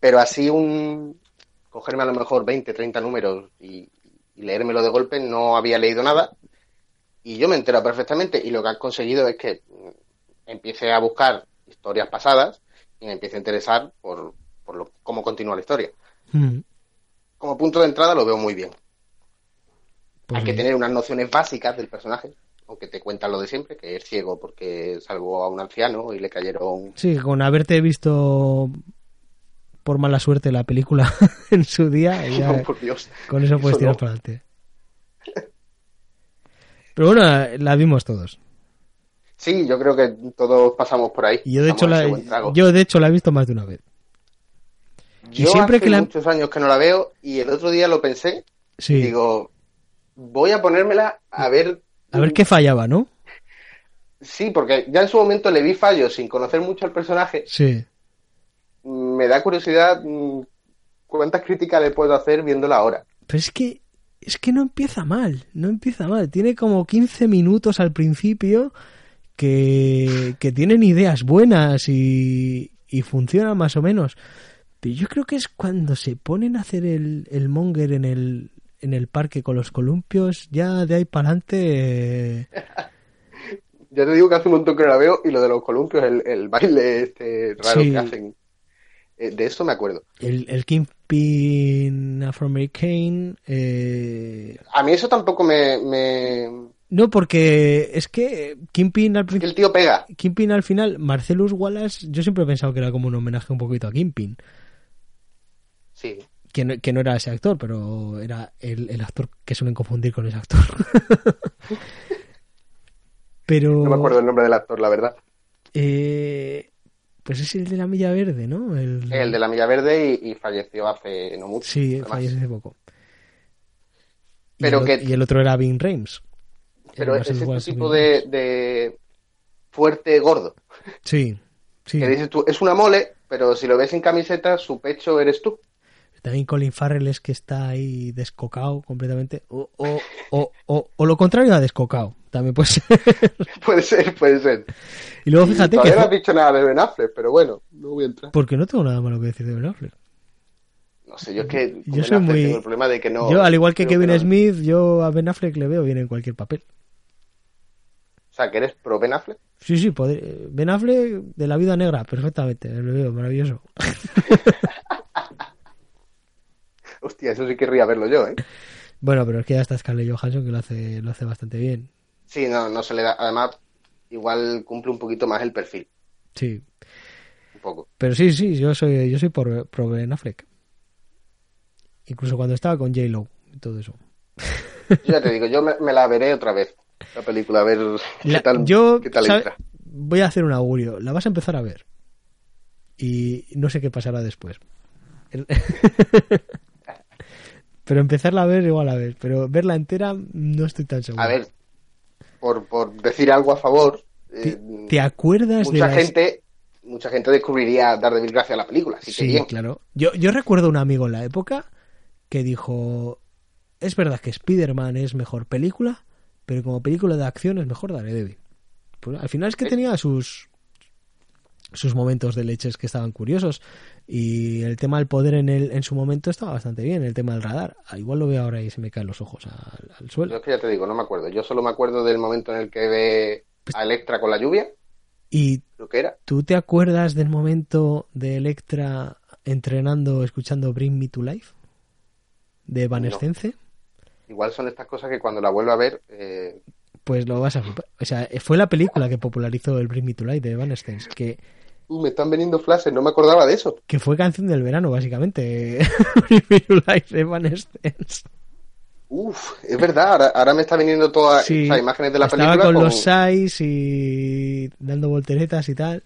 Pero así un cogerme a lo mejor 20, 30 números y, y leérmelo de golpe, no había leído nada. Y yo me entero perfectamente y lo que han conseguido es que mm, empiece a buscar historias pasadas y me empiece a interesar por, por lo, cómo continúa la historia. Ujú. Como punto de entrada lo veo muy bien. Pues Hay que tener unas nociones básicas del personaje, aunque te cuentan lo de siempre, que es ciego porque salvó a un anciano y le cayeron... Sí, con haberte visto por mala suerte la película [LAUGHS] en su día, [LAUGHS] ya Oh, por Dios. con eso puedes Eso tirar no. para adelante. Pero bueno, la vimos todos. Sí, yo creo que todos pasamos por ahí. Y yo de hecho la, yo de hecho la he visto más de una vez. y Yo siempre hace que la- muchos años que no la veo y el otro día lo pensé Sí. y digo, voy a ponérmela a ver... A ver qué fallaba, ¿no? Sí, porque ya en su momento le vi fallos sin conocer mucho al personaje. Sí. Me da curiosidad mm, cuántas críticas le puedo hacer viéndola ahora. Pero es que es que no empieza mal, no empieza mal. Tiene como 15 minutos al principio que, que tienen ideas buenas y, y funcionan más o menos. Pero yo creo que es cuando se ponen a hacer el, el monger en el, en el parque con los columpios, ya de ahí para adelante. [LAUGHS] Ya te digo que hace un montón que no la veo y lo de los columpios, el, el baile este raro Sí. que hacen. eh, de esto me acuerdo. El, el Kingpin Afroamericano. Eh... A mí eso tampoco me... me... No, porque es que Kingpin al principio. el tío pega. Kingpin al final, Marcelus Wallace, yo siempre he pensado que era como un homenaje un poquito a Kingpin. Sí. Que no, que no era ese actor, pero era el, el actor que suelen confundir con ese actor. [LAUGHS] pero. No me acuerdo el nombre del actor, la verdad. eh, pues es el de la Milla Verde, ¿no? El, El de la Milla Verde y, y falleció hace no mucho. Sí, además. falleció hace poco. Y Pero el, que- y el otro era Vin Rames. Pero El es este tipo de, de fuerte gordo. Sí. Sí. Que dices tú, es una mole, pero si lo ves sin camiseta, su pecho eres tú. También Colin Farrell es que está ahí descocado completamente. O, o, o, o, o lo contrario a descocado. También puede ser. [LAUGHS] puede ser, puede ser. Y luego fíjate que. No has dicho nada de Ben Affleck, pero bueno, no voy a entrar. Porque no tengo nada malo que decir de Ben Affleck. No sé, yo es que Yo soy muy- tengo el problema de que no. yo, al igual que Kevin no- Smith, yo a Ben Affleck le veo bien en cualquier papel. O sea, que eres pro Ben Affleck. Sí, sí, Ben Affleck de la vida negra, perfectamente. Le veo maravilloso. [LAUGHS] Hostia, eso sí querría verlo yo, ¿eh? Bueno, pero es que ya está Scarlett Johansson que lo hace, lo hace bastante bien. Sí, no, no se le da. Además, igual cumple un poquito más el perfil. Sí. Un poco. Pero sí, sí, yo soy, yo soy por, pro Ben Affleck. Incluso cuando estaba con J-Lo y todo eso. Yo ya te digo, yo me, me la veré otra vez. La película, a ver qué La- tal, yo qué tal ¿sabe? entra. voy a hacer un augurio. La vas a empezar a ver. Y no sé qué pasará después. [LAUGHS] Pero empezarla a ver igual a ver. Pero verla entera no estoy tan seguro. A ver, por, por decir algo a favor, ¿Te, eh, te acuerdas de mucha las- gente mucha gente descubriría Daredevil gracias a la película, así Sí, claro. Yo, yo recuerdo un amigo en la época que dijo: Es verdad que Spider-Man es mejor película, pero como película de acción es mejor Daredevil. Pues al final es que tenía sus sus momentos de leches que estaban curiosos. Y el tema del poder en el en su momento estaba bastante bien el tema del radar. Ah, igual lo veo ahora y se me caen los ojos al, al Yo suelo es que ya te digo, no me acuerdo. Yo solo me acuerdo del momento en el que ve a Electra con la lluvia, y lo que era. tú te acuerdas del momento de Electra entrenando escuchando Bring Me to Life de Evanescence Igual son estas cosas que cuando la vuelvo a ver, eh, Pues lo vas a. O sea, fue la película que popularizó el Bring Me to Life de Evanescence, que, uh, me están veniendo flashes, no me acordaba de eso. que fue canción del verano, básicamente. [LAUGHS] Bring Me to Life de Evanescence. Uf, es verdad, ahora, ahora me está viniendo todas Sí, esas imágenes de la estaba película con con- los Sais y dando volteretas y tal.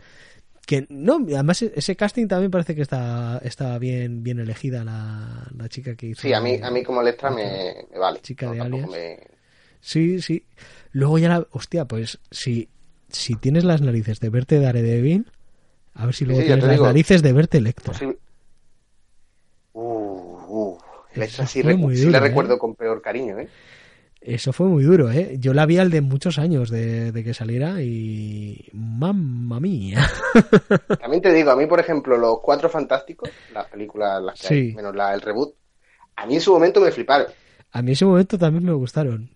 Que no, además e- ese casting también parece que está, está bien, bien elegida la, la chica que hizo. Sí, a mí, a mí como Electra me, me vale. Chica No, de Alias. me- Sí, sí. Luego ya la. Hostia, pues si, si tienes las narices de verte Daredevil, a ver si luego sí, tienes te las digo. narices de verte Electra. posible- Uh, uh, Electra sí, fue re- muy sí duro, la ¿eh? recuerdo con peor cariño, ¿eh? Eso fue muy duro, ¿eh? Yo la vi al de muchos años de, de que saliera y... ¡Mamma mía! [LAUGHS] También te digo, a mí, por ejemplo, Los Cuatro Fantásticos, las películas, las que hay, menos la, el reboot, a mí en su momento me fliparon. A mí ese momento también me gustaron.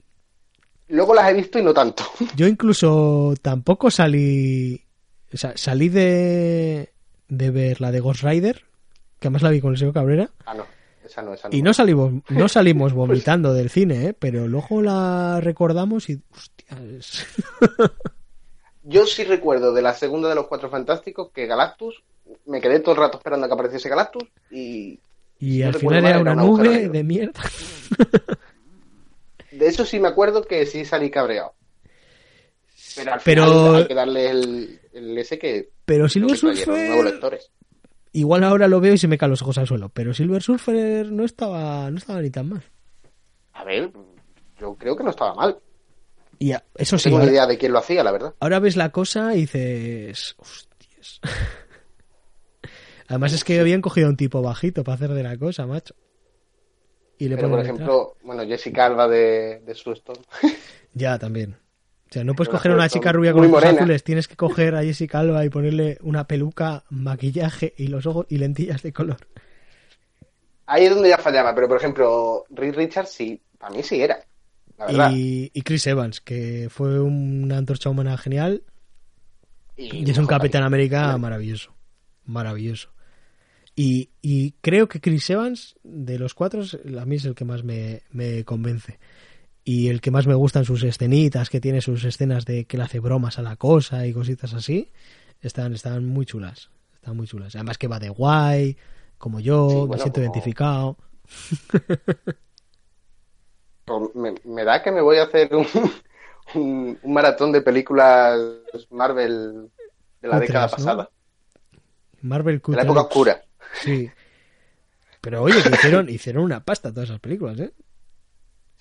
Luego las he visto y no tanto. [LAUGHS] Yo incluso tampoco salí... O sea, salí de, de ver la de Ghost Rider, que además la vi con el señor Cabrera, Ah, no, esa no, esa no. y no salimos, no [LAUGHS] salimos vomitando del cine, ¿eh? Pero luego la recordamos y... Hostia, es- Yo sí recuerdo de la segunda de Los Cuatro Fantásticos que Galactus, me quedé todo el rato esperando a que apareciese Galactus y Y al final mal, era era una nube de mierda. [LAUGHS] de eso sí me acuerdo que sí salí cabreado. Pero al Pero- final hay que darle el, el ese que Pero Silver Surfer... Igual ahora lo veo y se me caen los ojos al suelo, pero Silver Surfer no estaba, no estaba ni tan mal. A ver, yo creo que no estaba mal. Y a- eso No sí, tengo ahora, idea de quién lo hacía, la verdad. ahora ves la cosa y dices, hostias. [LAUGHS] Además es que habían cogido a un tipo bajito para hacer de la cosa, macho. Y le Pero, por detrás. ejemplo, bueno, Jessica Alba de, de Sue Storm. Ya, también. O sea, no puedes coger a una chica rubia con ojos azules, tienes que coger a Jessica Alba y ponerle una peluca, maquillaje y los ojos y lentillas de color. Ahí es donde ya fallaba, pero por ejemplo, Reed Richards sí, para mí sí era. La verdad. Y, y Chris Evans, que fue una antorcha humana genial Y es un Capitán. América maravilloso. Maravilloso. Y, y creo que Chris Evans, de los cuatro, a mí es el que más me, me convence. Y el que más me gustan sus escenitas, que tiene sus escenas de que le hace bromas a la cosa y cositas así, están, están muy chulas. Están muy chulas. Además que va de guay, como yo, Sí, me siento como- identificado. [LAUGHS] Me, me da que me voy a hacer un, [LAUGHS] un, un maratón de películas Marvel de la década ¿no? pasada, Marvel de la época oscura. Sí. Pero oye, que hicieron, hicieron una pasta todas esas películas, ¿eh?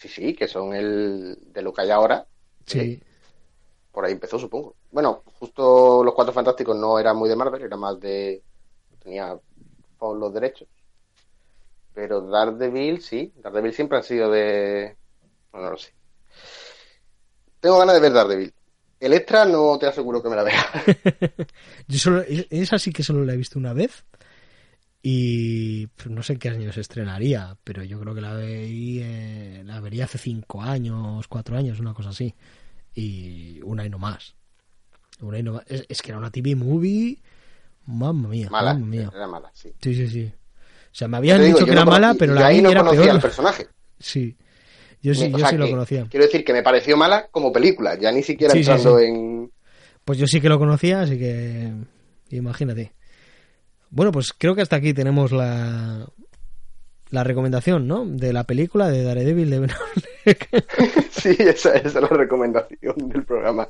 Sí, sí, que son el de lo que hay ahora. Sí. por ahí empezó, supongo. Bueno, justo los Cuatro Fantásticos no era muy de Marvel, era más de... tenía por los derechos. Pero Daredevil, sí, Daredevil siempre ha sido de... Bueno, no lo sé. Tengo ganas de ver Daredevil. El extra no te aseguro que me la vea. [LAUGHS] Yo solo, esa sí que solo la he visto una vez. Y pues, no sé en qué año se estrenaría, pero yo creo que la, veí, eh, la vería hace cinco años, cuatro años, una cosa así. Y una y no más. Una y no más. Es, es que era una TV movie. Mamma mía. Mala, mamma mía. era mala, sí. Sí, sí, sí. O sea, me habían digo, dicho que no era mala, conocí- pero la ahí no era conocía peor. al personaje. Sí. Yo sí, O yo sea, sí lo conocía. Quiero decir que me pareció mala como película, ya ni siquiera Sí, sí, entrando sí. en... Pues yo sí que lo conocía, así que imagínate. Bueno, pues creo que hasta aquí tenemos la, la recomendación, ¿no? De la película de Daredevil de Ben Affleck. [LAUGHS] sí, esa, esa es la recomendación del programa.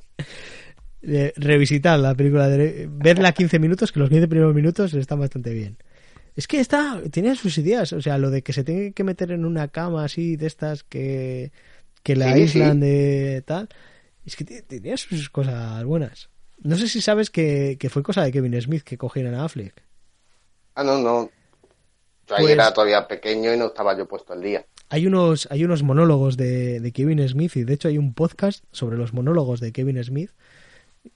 De revisitar la película, de, verla 15 minutos, que los 15 primeros minutos están bastante bien. Es que está, tiene sus ideas, o sea, lo de que se tiene que meter en una cama así de estas que, que la Sí, aíslan sí. de tal, es que tenía sus cosas buenas. No sé si sabes que, que fue cosa de Kevin Smith que cogieran a Affleck. Ah, no, no. Yo ahí Pues- era todavía pequeño y no estaba yo puesto al día. Hay unos, hay unos monólogos de, de Kevin Smith y de hecho hay un podcast sobre los monólogos de Kevin Smith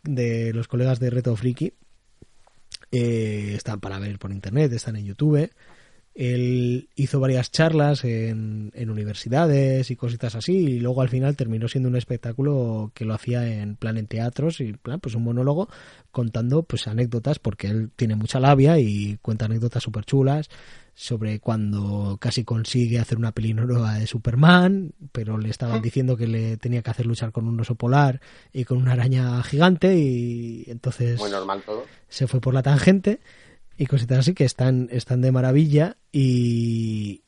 de los colegas de Reto Friki. Eh, están para ver por internet, están en YouTube. Él hizo varias charlas en, en universidades y cositas así y luego al final terminó siendo un espectáculo que lo hacía en plan en teatros y plan pues un monólogo contando pues anécdotas porque él tiene mucha labia y cuenta anécdotas súper chulas sobre cuando casi consigue hacer una peli nueva de Superman, pero le estaban diciendo que le tenía que hacer luchar con un oso polar y con una araña gigante y entonces Muy normal todo. se fue por la tangente y cositas así que están, están de maravilla y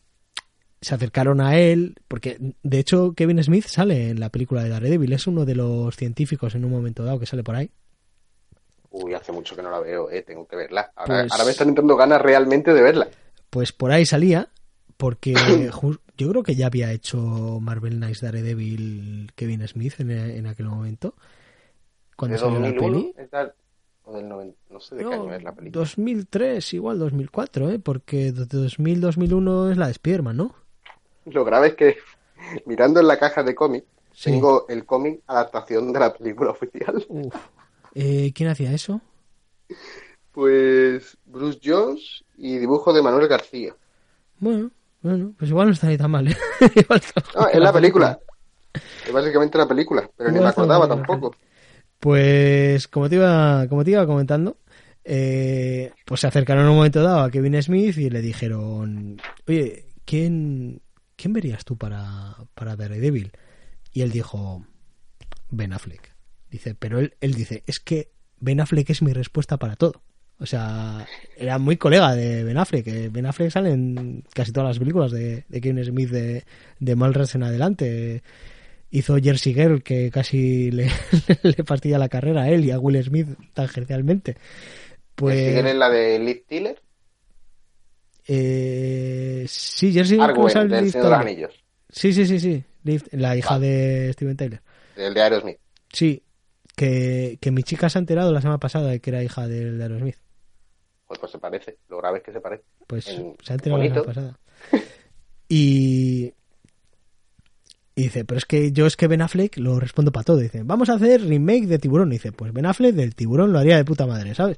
se acercaron a él porque de hecho Kevin Smith sale en la película de Daredevil, es uno de los científicos en un momento dado que sale por ahí. Uy, hace mucho que no la veo, eh, tengo que verla. Ahora, Pues- ahora me están entrando ganas realmente de verla. Pues por ahí salía porque [COUGHS] yo creo que ya había hecho Marvel Knights Daredevil Kevin Smith en, en aquel momento cuando ¿De salió la 2001? peli. ¿O del 90? No sé de qué No, año es la película. 2003, igual 2004, ¿eh? porque de 2000-2001 es la de Spiderman, ¿no? Lo grave es que [LAUGHS] mirando en la caja de cómic Sí. tengo el cómic adaptación de la película oficial. [LAUGHS] Uf. Eh, ¿Quién hacía eso? Pues Bruce Jones y dibujo de Manuel García. Bueno, bueno, pues igual no está ni tan mal. ¿eh? [LAUGHS] Igual está No, es la película. Es básicamente la película, pero ni me acordaba tampoco. Pues como te iba, como te iba comentando, eh, pues se acercaron en un momento dado a Kevin Smith y le dijeron, oye, ¿quién, quién verías tú para, para Daredevil? Y él dijo, Ben Affleck. Dice, pero él, él dice, es que Ben Affleck es mi respuesta para todo. O sea, era muy colega de Ben Affleck. Ben Affleck sale en casi todas las películas de, de Kevin Smith de, de Malras en adelante. Hizo Jersey Girl, que casi le, [LAUGHS] le fastidia la carrera a él y a Will Smith tangencialmente. Pues... Pues, es la de Liv Tiller, eh, sí, Jersey Girl, ¿cómo Arwen, sale del Señor de los Tyler? Anillos, Sí, sí, sí, sí. Liv- la hija de Steven Tyler. el de Aerosmith. Sí, que, que mi chica se ha enterado la semana pasada de que era hija del de Aerosmith. Pues, pues se parece, lo grave es que se parece. Pues En- se ha enterado la semana pasada. Y, y dice, pero es que yo es que Ben Affleck lo respondo para todo. Dice, vamos a hacer remake de Tiburón. Y dice, pues Ben Affleck del Tiburón lo haría de puta madre, ¿sabes?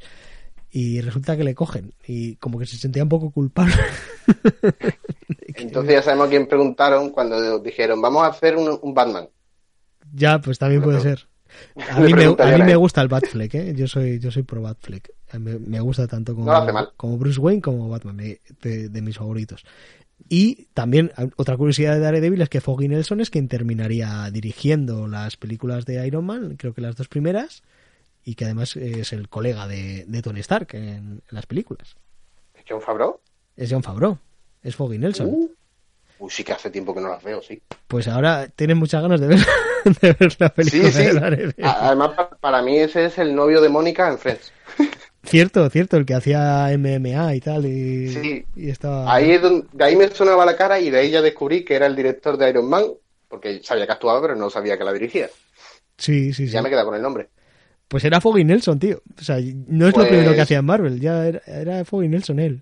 Y resulta que le cogen. Y como que se sentía un poco culpable. [LAUGHS] Entonces ya sabemos quién preguntaron cuando dijeron, vamos a hacer un, un Batman. ya, pues también puede ser. A mí, me, a mí gusta el Batfleck, ¿eh? Yo soy, yo soy pro Batfleck. Me, me gusta tanto como, No como Bruce Wayne como Batman, de mis favoritos. Y también, a- otra curiosidad de Daredevil es que Foggy Nelson es quien terminaría dirigiendo las películas de Iron Man, creo que las dos primeras, y que además es el colega de, de Tony Stark en, en las películas. John Favreau. Es John Favreau, es Foggy Nelson. Uh, sí que hace tiempo que no las veo, sí. Pues ahora tienes muchas ganas de ver, [LAUGHS] de ver la película Sí, sí. de Daredevil. Además, pa- para mí ese es el novio de Mónica en Friends. [LAUGHS] Cierto, cierto, el que hacía MMA y tal, y, Sí. y estaba... Ahí es donde, de ahí me sonaba la cara y de ahí ya descubrí que era el director de Iron Man, porque sabía que actuaba, pero no sabía que la dirigía. Sí, sí, sí. Ya me queda con el nombre. Pues era Foggy Nelson, tío. O sea, no es lo Pues- primero que hacía en Marvel, ya era, era Foggy Nelson él.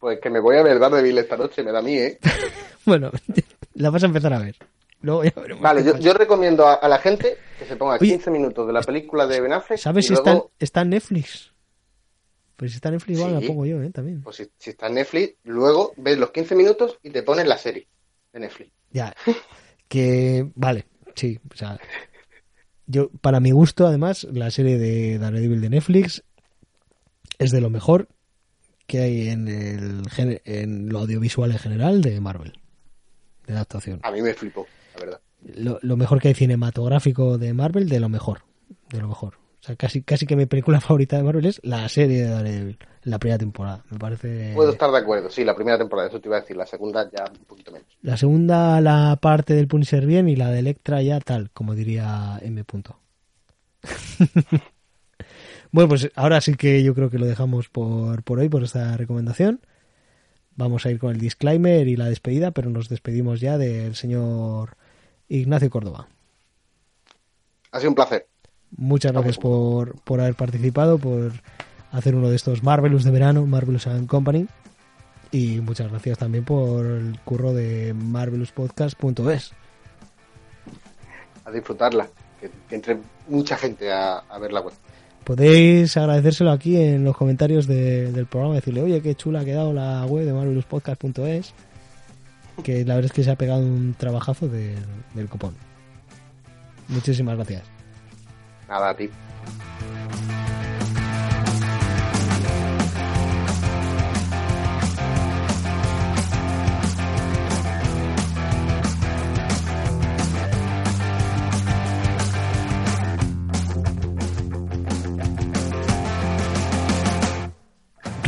Pues que me voy a ver Daredevil esta noche, me da a mí, ¿eh? [LAUGHS] Bueno, [LAUGHS] la vas a empezar a ver. Luego ya Vale, yo, recomiendo a, a la gente que se ponga Oye. 15 minutos de la película de Ben Affleck. ¿Sabes si está, está en Netflix? Pues si está en Netflix igual la pongo yo, ¿eh? También. Pues si, si está en Netflix, luego ves los 15 minutos y te pones la serie de Netflix. Ya. Que, vale, sí. O sea, yo, para mi gusto, además, la serie de Daredevil de Netflix es de lo mejor que hay en, el, en lo audiovisual en general de Marvel. De adaptación. A mí me flipó, la verdad. Lo, lo mejor que hay cinematográfico de Marvel, de lo mejor. De lo mejor. O sea, casi, casi que mi película [LAUGHS] favorita de Marvel es la serie de Daredevil, la primera temporada. Me parece. Puedo estar de acuerdo, sí, la primera temporada, eso te iba a decir, la segunda ya un poquito menos. La segunda, la parte del Punisher bien y la de Electra ya tal, como diría M. [LAUGHS] Bueno, pues ahora sí que yo creo que lo dejamos por, por hoy, por esta recomendación. Vamos a ir con el disclaimer y la despedida, pero nos despedimos ya del señor Ignacio Córdoba. Ha sido un placer. Muchas gracias por, por haber participado, por hacer uno de estos Marvelous de verano, Marvelous and Company. Y muchas gracias también por el curro de marvelouspodcast.es. A disfrutarla, que, entre mucha gente a, a ver la web. Podéis agradecérselo aquí en los comentarios de- del programa, decirle, oye, qué chula ha quedado la web de marvelouspodcast.es. Que la verdad es que se ha pegado un trabajazo del copón. Muchísimas gracias. Nada, a ti.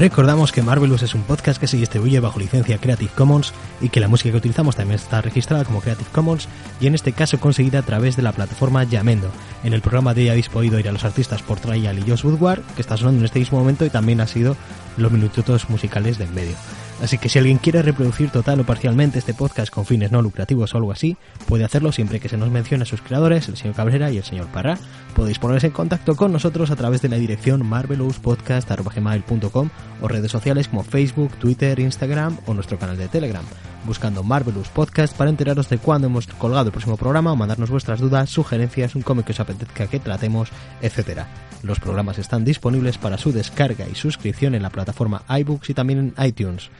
Recordamos que Marvelous es un podcast que se distribuye bajo licencia Creative Commons y que la música que utilizamos también está registrada como Creative Commons y en este caso conseguida a través de la plataforma Yamendo. En el programa de hoy habéis podido ir a los artistas por Trial y Josh Woodward, que está sonando en este mismo momento y también ha sido los minutitos musicales del medio. Así que si alguien quiere reproducir total o parcialmente este podcast con fines no lucrativos o algo así, puede hacerlo siempre que se nos mencione a sus creadores, el señor Cabrera y el señor Parra. Podéis poneros en contacto con nosotros a través de la dirección marvelouspodcast.com o redes sociales como Facebook, Twitter, Instagram o nuestro canal de Telegram, buscando Marvelous Podcast para enteraros de cuándo hemos colgado el próximo programa o mandarnos vuestras dudas, sugerencias, un cómic que os apetezca que tratemos, etcétera. Los programas están disponibles para su descarga y suscripción en la plataforma iBooks y también en iTunes.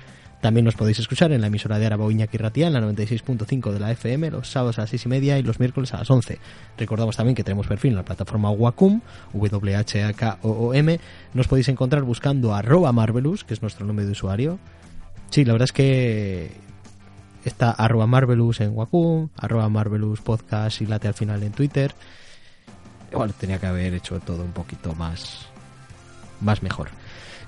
También nos podéis escuchar en la emisora de Arabo Iñaki Ratia en la 96.5 de la FM los sábados a las 6 y media y los miércoles a las 11. Recordamos también que tenemos perfil en la plataforma Wacom, W-H-A-K-O-O-M. Nos podéis encontrar buscando arroba Marvelous, que es nuestro nombre de usuario. Sí, la verdad es que está arroba Marvelous en Wacom, arroba Marvelous Podcast y late al final en Twitter. Igual tenía que haber hecho todo un poquito más, más mejor.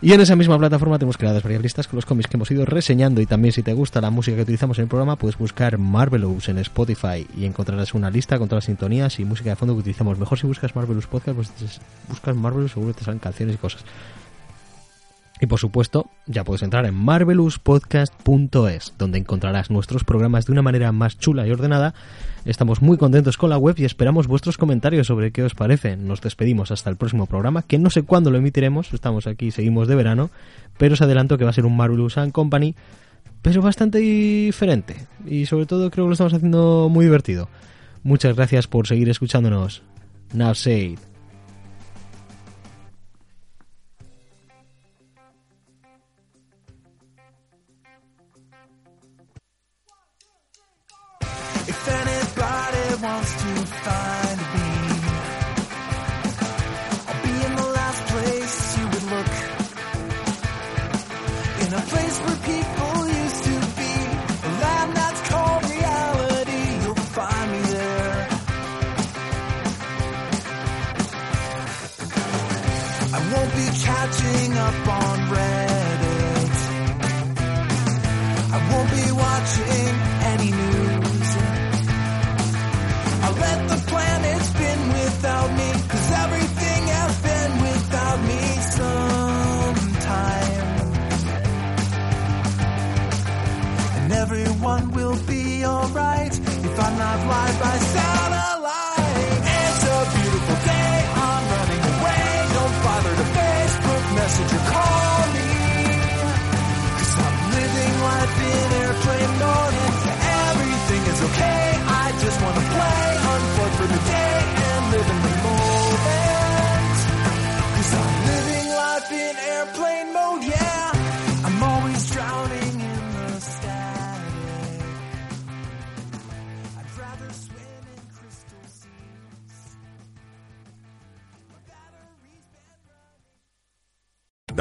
Y en esa misma plataforma tenemos creadas varias listas con los cómics que hemos ido reseñando y también si te gusta la música que utilizamos en el programa puedes buscar Marvelous en Spotify y encontrarás una lista con todas las sintonías y música de fondo que utilizamos. Mejor si buscas Marvelous Podcast, pues buscas Marvelous seguro te salen canciones y cosas. Y por supuesto, ya puedes entrar en marvelouspodcast.es, donde encontrarás nuestros programas de una manera más chula y ordenada. Estamos muy contentos con la web y esperamos vuestros comentarios sobre qué os parece. Nos despedimos hasta el próximo programa, que no sé cuándo lo emitiremos, estamos aquí, seguimos de verano, pero os adelanto que va a ser un Marvelous and Company, pero bastante diferente. Y sobre todo creo que lo estamos haciendo muy divertido. Muchas gracias por seguir escuchándonos. Now say.